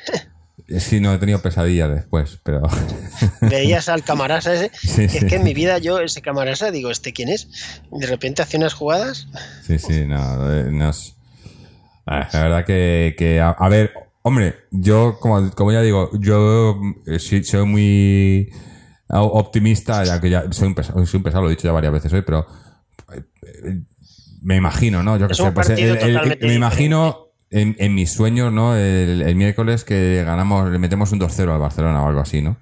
Sí, no he tenido pesadillas después, pero... [LAUGHS] Veías al camarasa ese. Sí, [LAUGHS] sí. Es que en mi vida yo, ese camarasa, digo, ¿este quién es? De repente hace unas jugadas. Sí, sí, no, eh, no es- La verdad que, que a, a ver, hombre, yo, como, como ya digo, yo eh, sí, soy muy optimista, ya que ya soy un, pesado, soy un pesado, lo he dicho ya varias veces hoy, pero eh, me imagino, ¿no? Yo que sé, pues, el- el- me imagino en, en mis sueños, ¿no? El, miércoles que ganamos, le metemos un 2-0 al Barcelona o algo así, ¿no?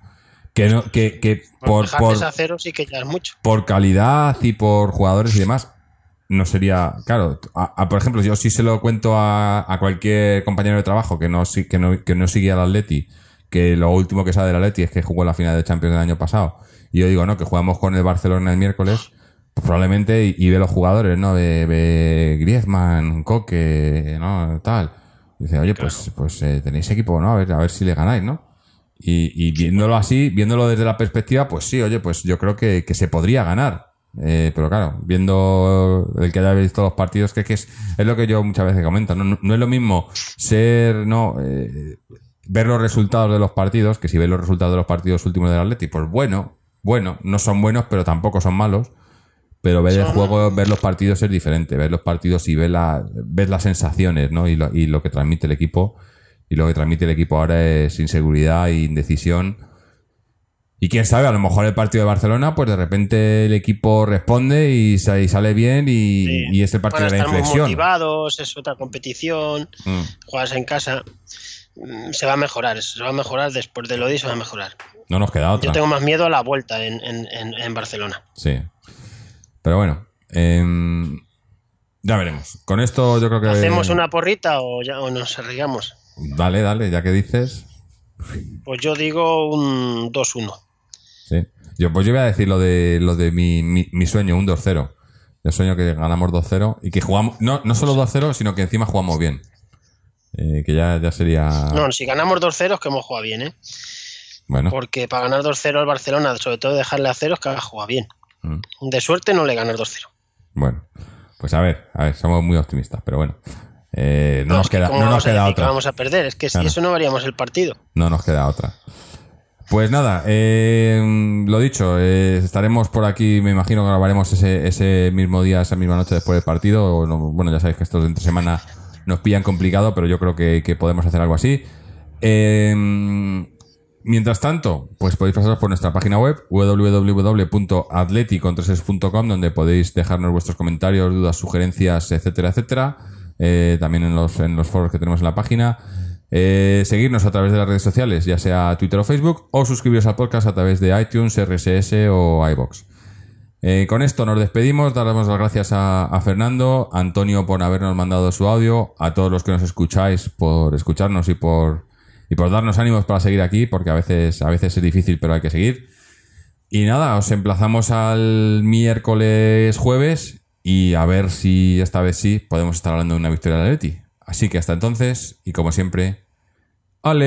Que, no, que, que por, Por, por, a que ya es mucho. por calidad y por jugadores y demás, no sería. Claro, a- a- por ejemplo, yo sí se lo cuento a, a cualquier compañero de trabajo que no, si- que no, que no sigue al Atleti, que lo último que sabe del Atleti es que jugó la final de Champions del año pasado. Y yo digo, no, que jugamos con el Barcelona el miércoles, pues probablemente, y, y ve los jugadores, ¿no? Ve, ve Griezmann, Coque, ¿no? Tal. Y dice, oye, pues, pues eh, tenéis equipo, ¿no? A ver, a ver si le ganáis, ¿no? Y, y viéndolo así, viéndolo desde la perspectiva, pues sí, oye, pues yo creo que, que se podría ganar. Eh, pero claro, viendo el que haya visto los partidos, que, que es, es lo que yo muchas veces comento, no, no, no es lo mismo ser, no, eh, ver los resultados de los partidos, que si ves los resultados de los partidos últimos del Atleti, pues bueno, bueno, no son buenos, pero tampoco son malos. Pero ver el juego, ver los partidos es diferente. Ver los partidos y ver, la, ver las sensaciones, ¿no? Y lo, y lo que transmite el equipo. Y lo que transmite el equipo ahora es inseguridad e indecisión. Y quién sabe, a lo mejor el partido de Barcelona, pues de repente el equipo responde y, sa- y sale bien y, Sí. y es el partido de la inflexión. motivados, es otra competición, Mm. juegas en casa. Mm, Se va a mejorar, se va a mejorar después de lo de se va a mejorar. No nos queda otra. Yo tengo más miedo a la vuelta en, en- en- en Barcelona. Sí. Pero bueno, em, ya veremos. Con esto yo creo que... ¿Hacemos una porrita o, ya, o nos arriesgamos? Dale, dale, ya que dices. Pues yo digo un 2-1. Yo, pues yo voy a decir lo de, lo de mi, mi, mi sueño, un 2-0. El sueño que ganamos 2-0 y que jugamos, no, no solo 2-0, sino que encima jugamos bien. Eh, que ya, ya sería. No, si ganamos 2-0 es que hemos jugado bien, ¿eh? bueno, Porque para ganar 2-0 al Barcelona, sobre todo dejarle a cero, es que ha jugado bien. Mm. De suerte no le ganas 2-0. bueno. Pues a ver, a ver, somos muy optimistas, pero bueno. Eh, no, es nos que queda, ¿cómo no nos queda decir que otra. vamos a perder, es que si Claro. eso no haríamos el partido. No nos queda otra. Pues nada, eh, lo dicho, eh, estaremos por aquí, me imagino que grabaremos ese, ese mismo día, esa misma noche después del partido. O no- bueno, ya sabéis que estos de entre semana nos pillan complicado, pero yo creo que, podemos hacer algo así. Eh, mientras tanto, pues podéis pasaros por nuestra página web www.atleticontreses.com donde podéis dejarnos vuestros comentarios, dudas, sugerencias, etcétera, etcétera. Eh, también en los, en los foros que tenemos en la página. Eh, seguirnos a través de las redes sociales, ya sea Twitter o Facebook, o suscribiros al podcast a través de iTunes, RSS o iBox. Eh, con esto nos despedimos, daremos las gracias a, Fernando, Antonio por habernos mandado su audio, a todos los que nos escucháis por escucharnos y por, y por darnos ánimos para seguir aquí, porque a veces, a veces es difícil, pero hay que seguir. Y nada, os emplazamos al miércoles jueves y a ver si esta vez sí podemos estar hablando de una victoria de Atleti. Así que hasta entonces, y como siempre, Aleti.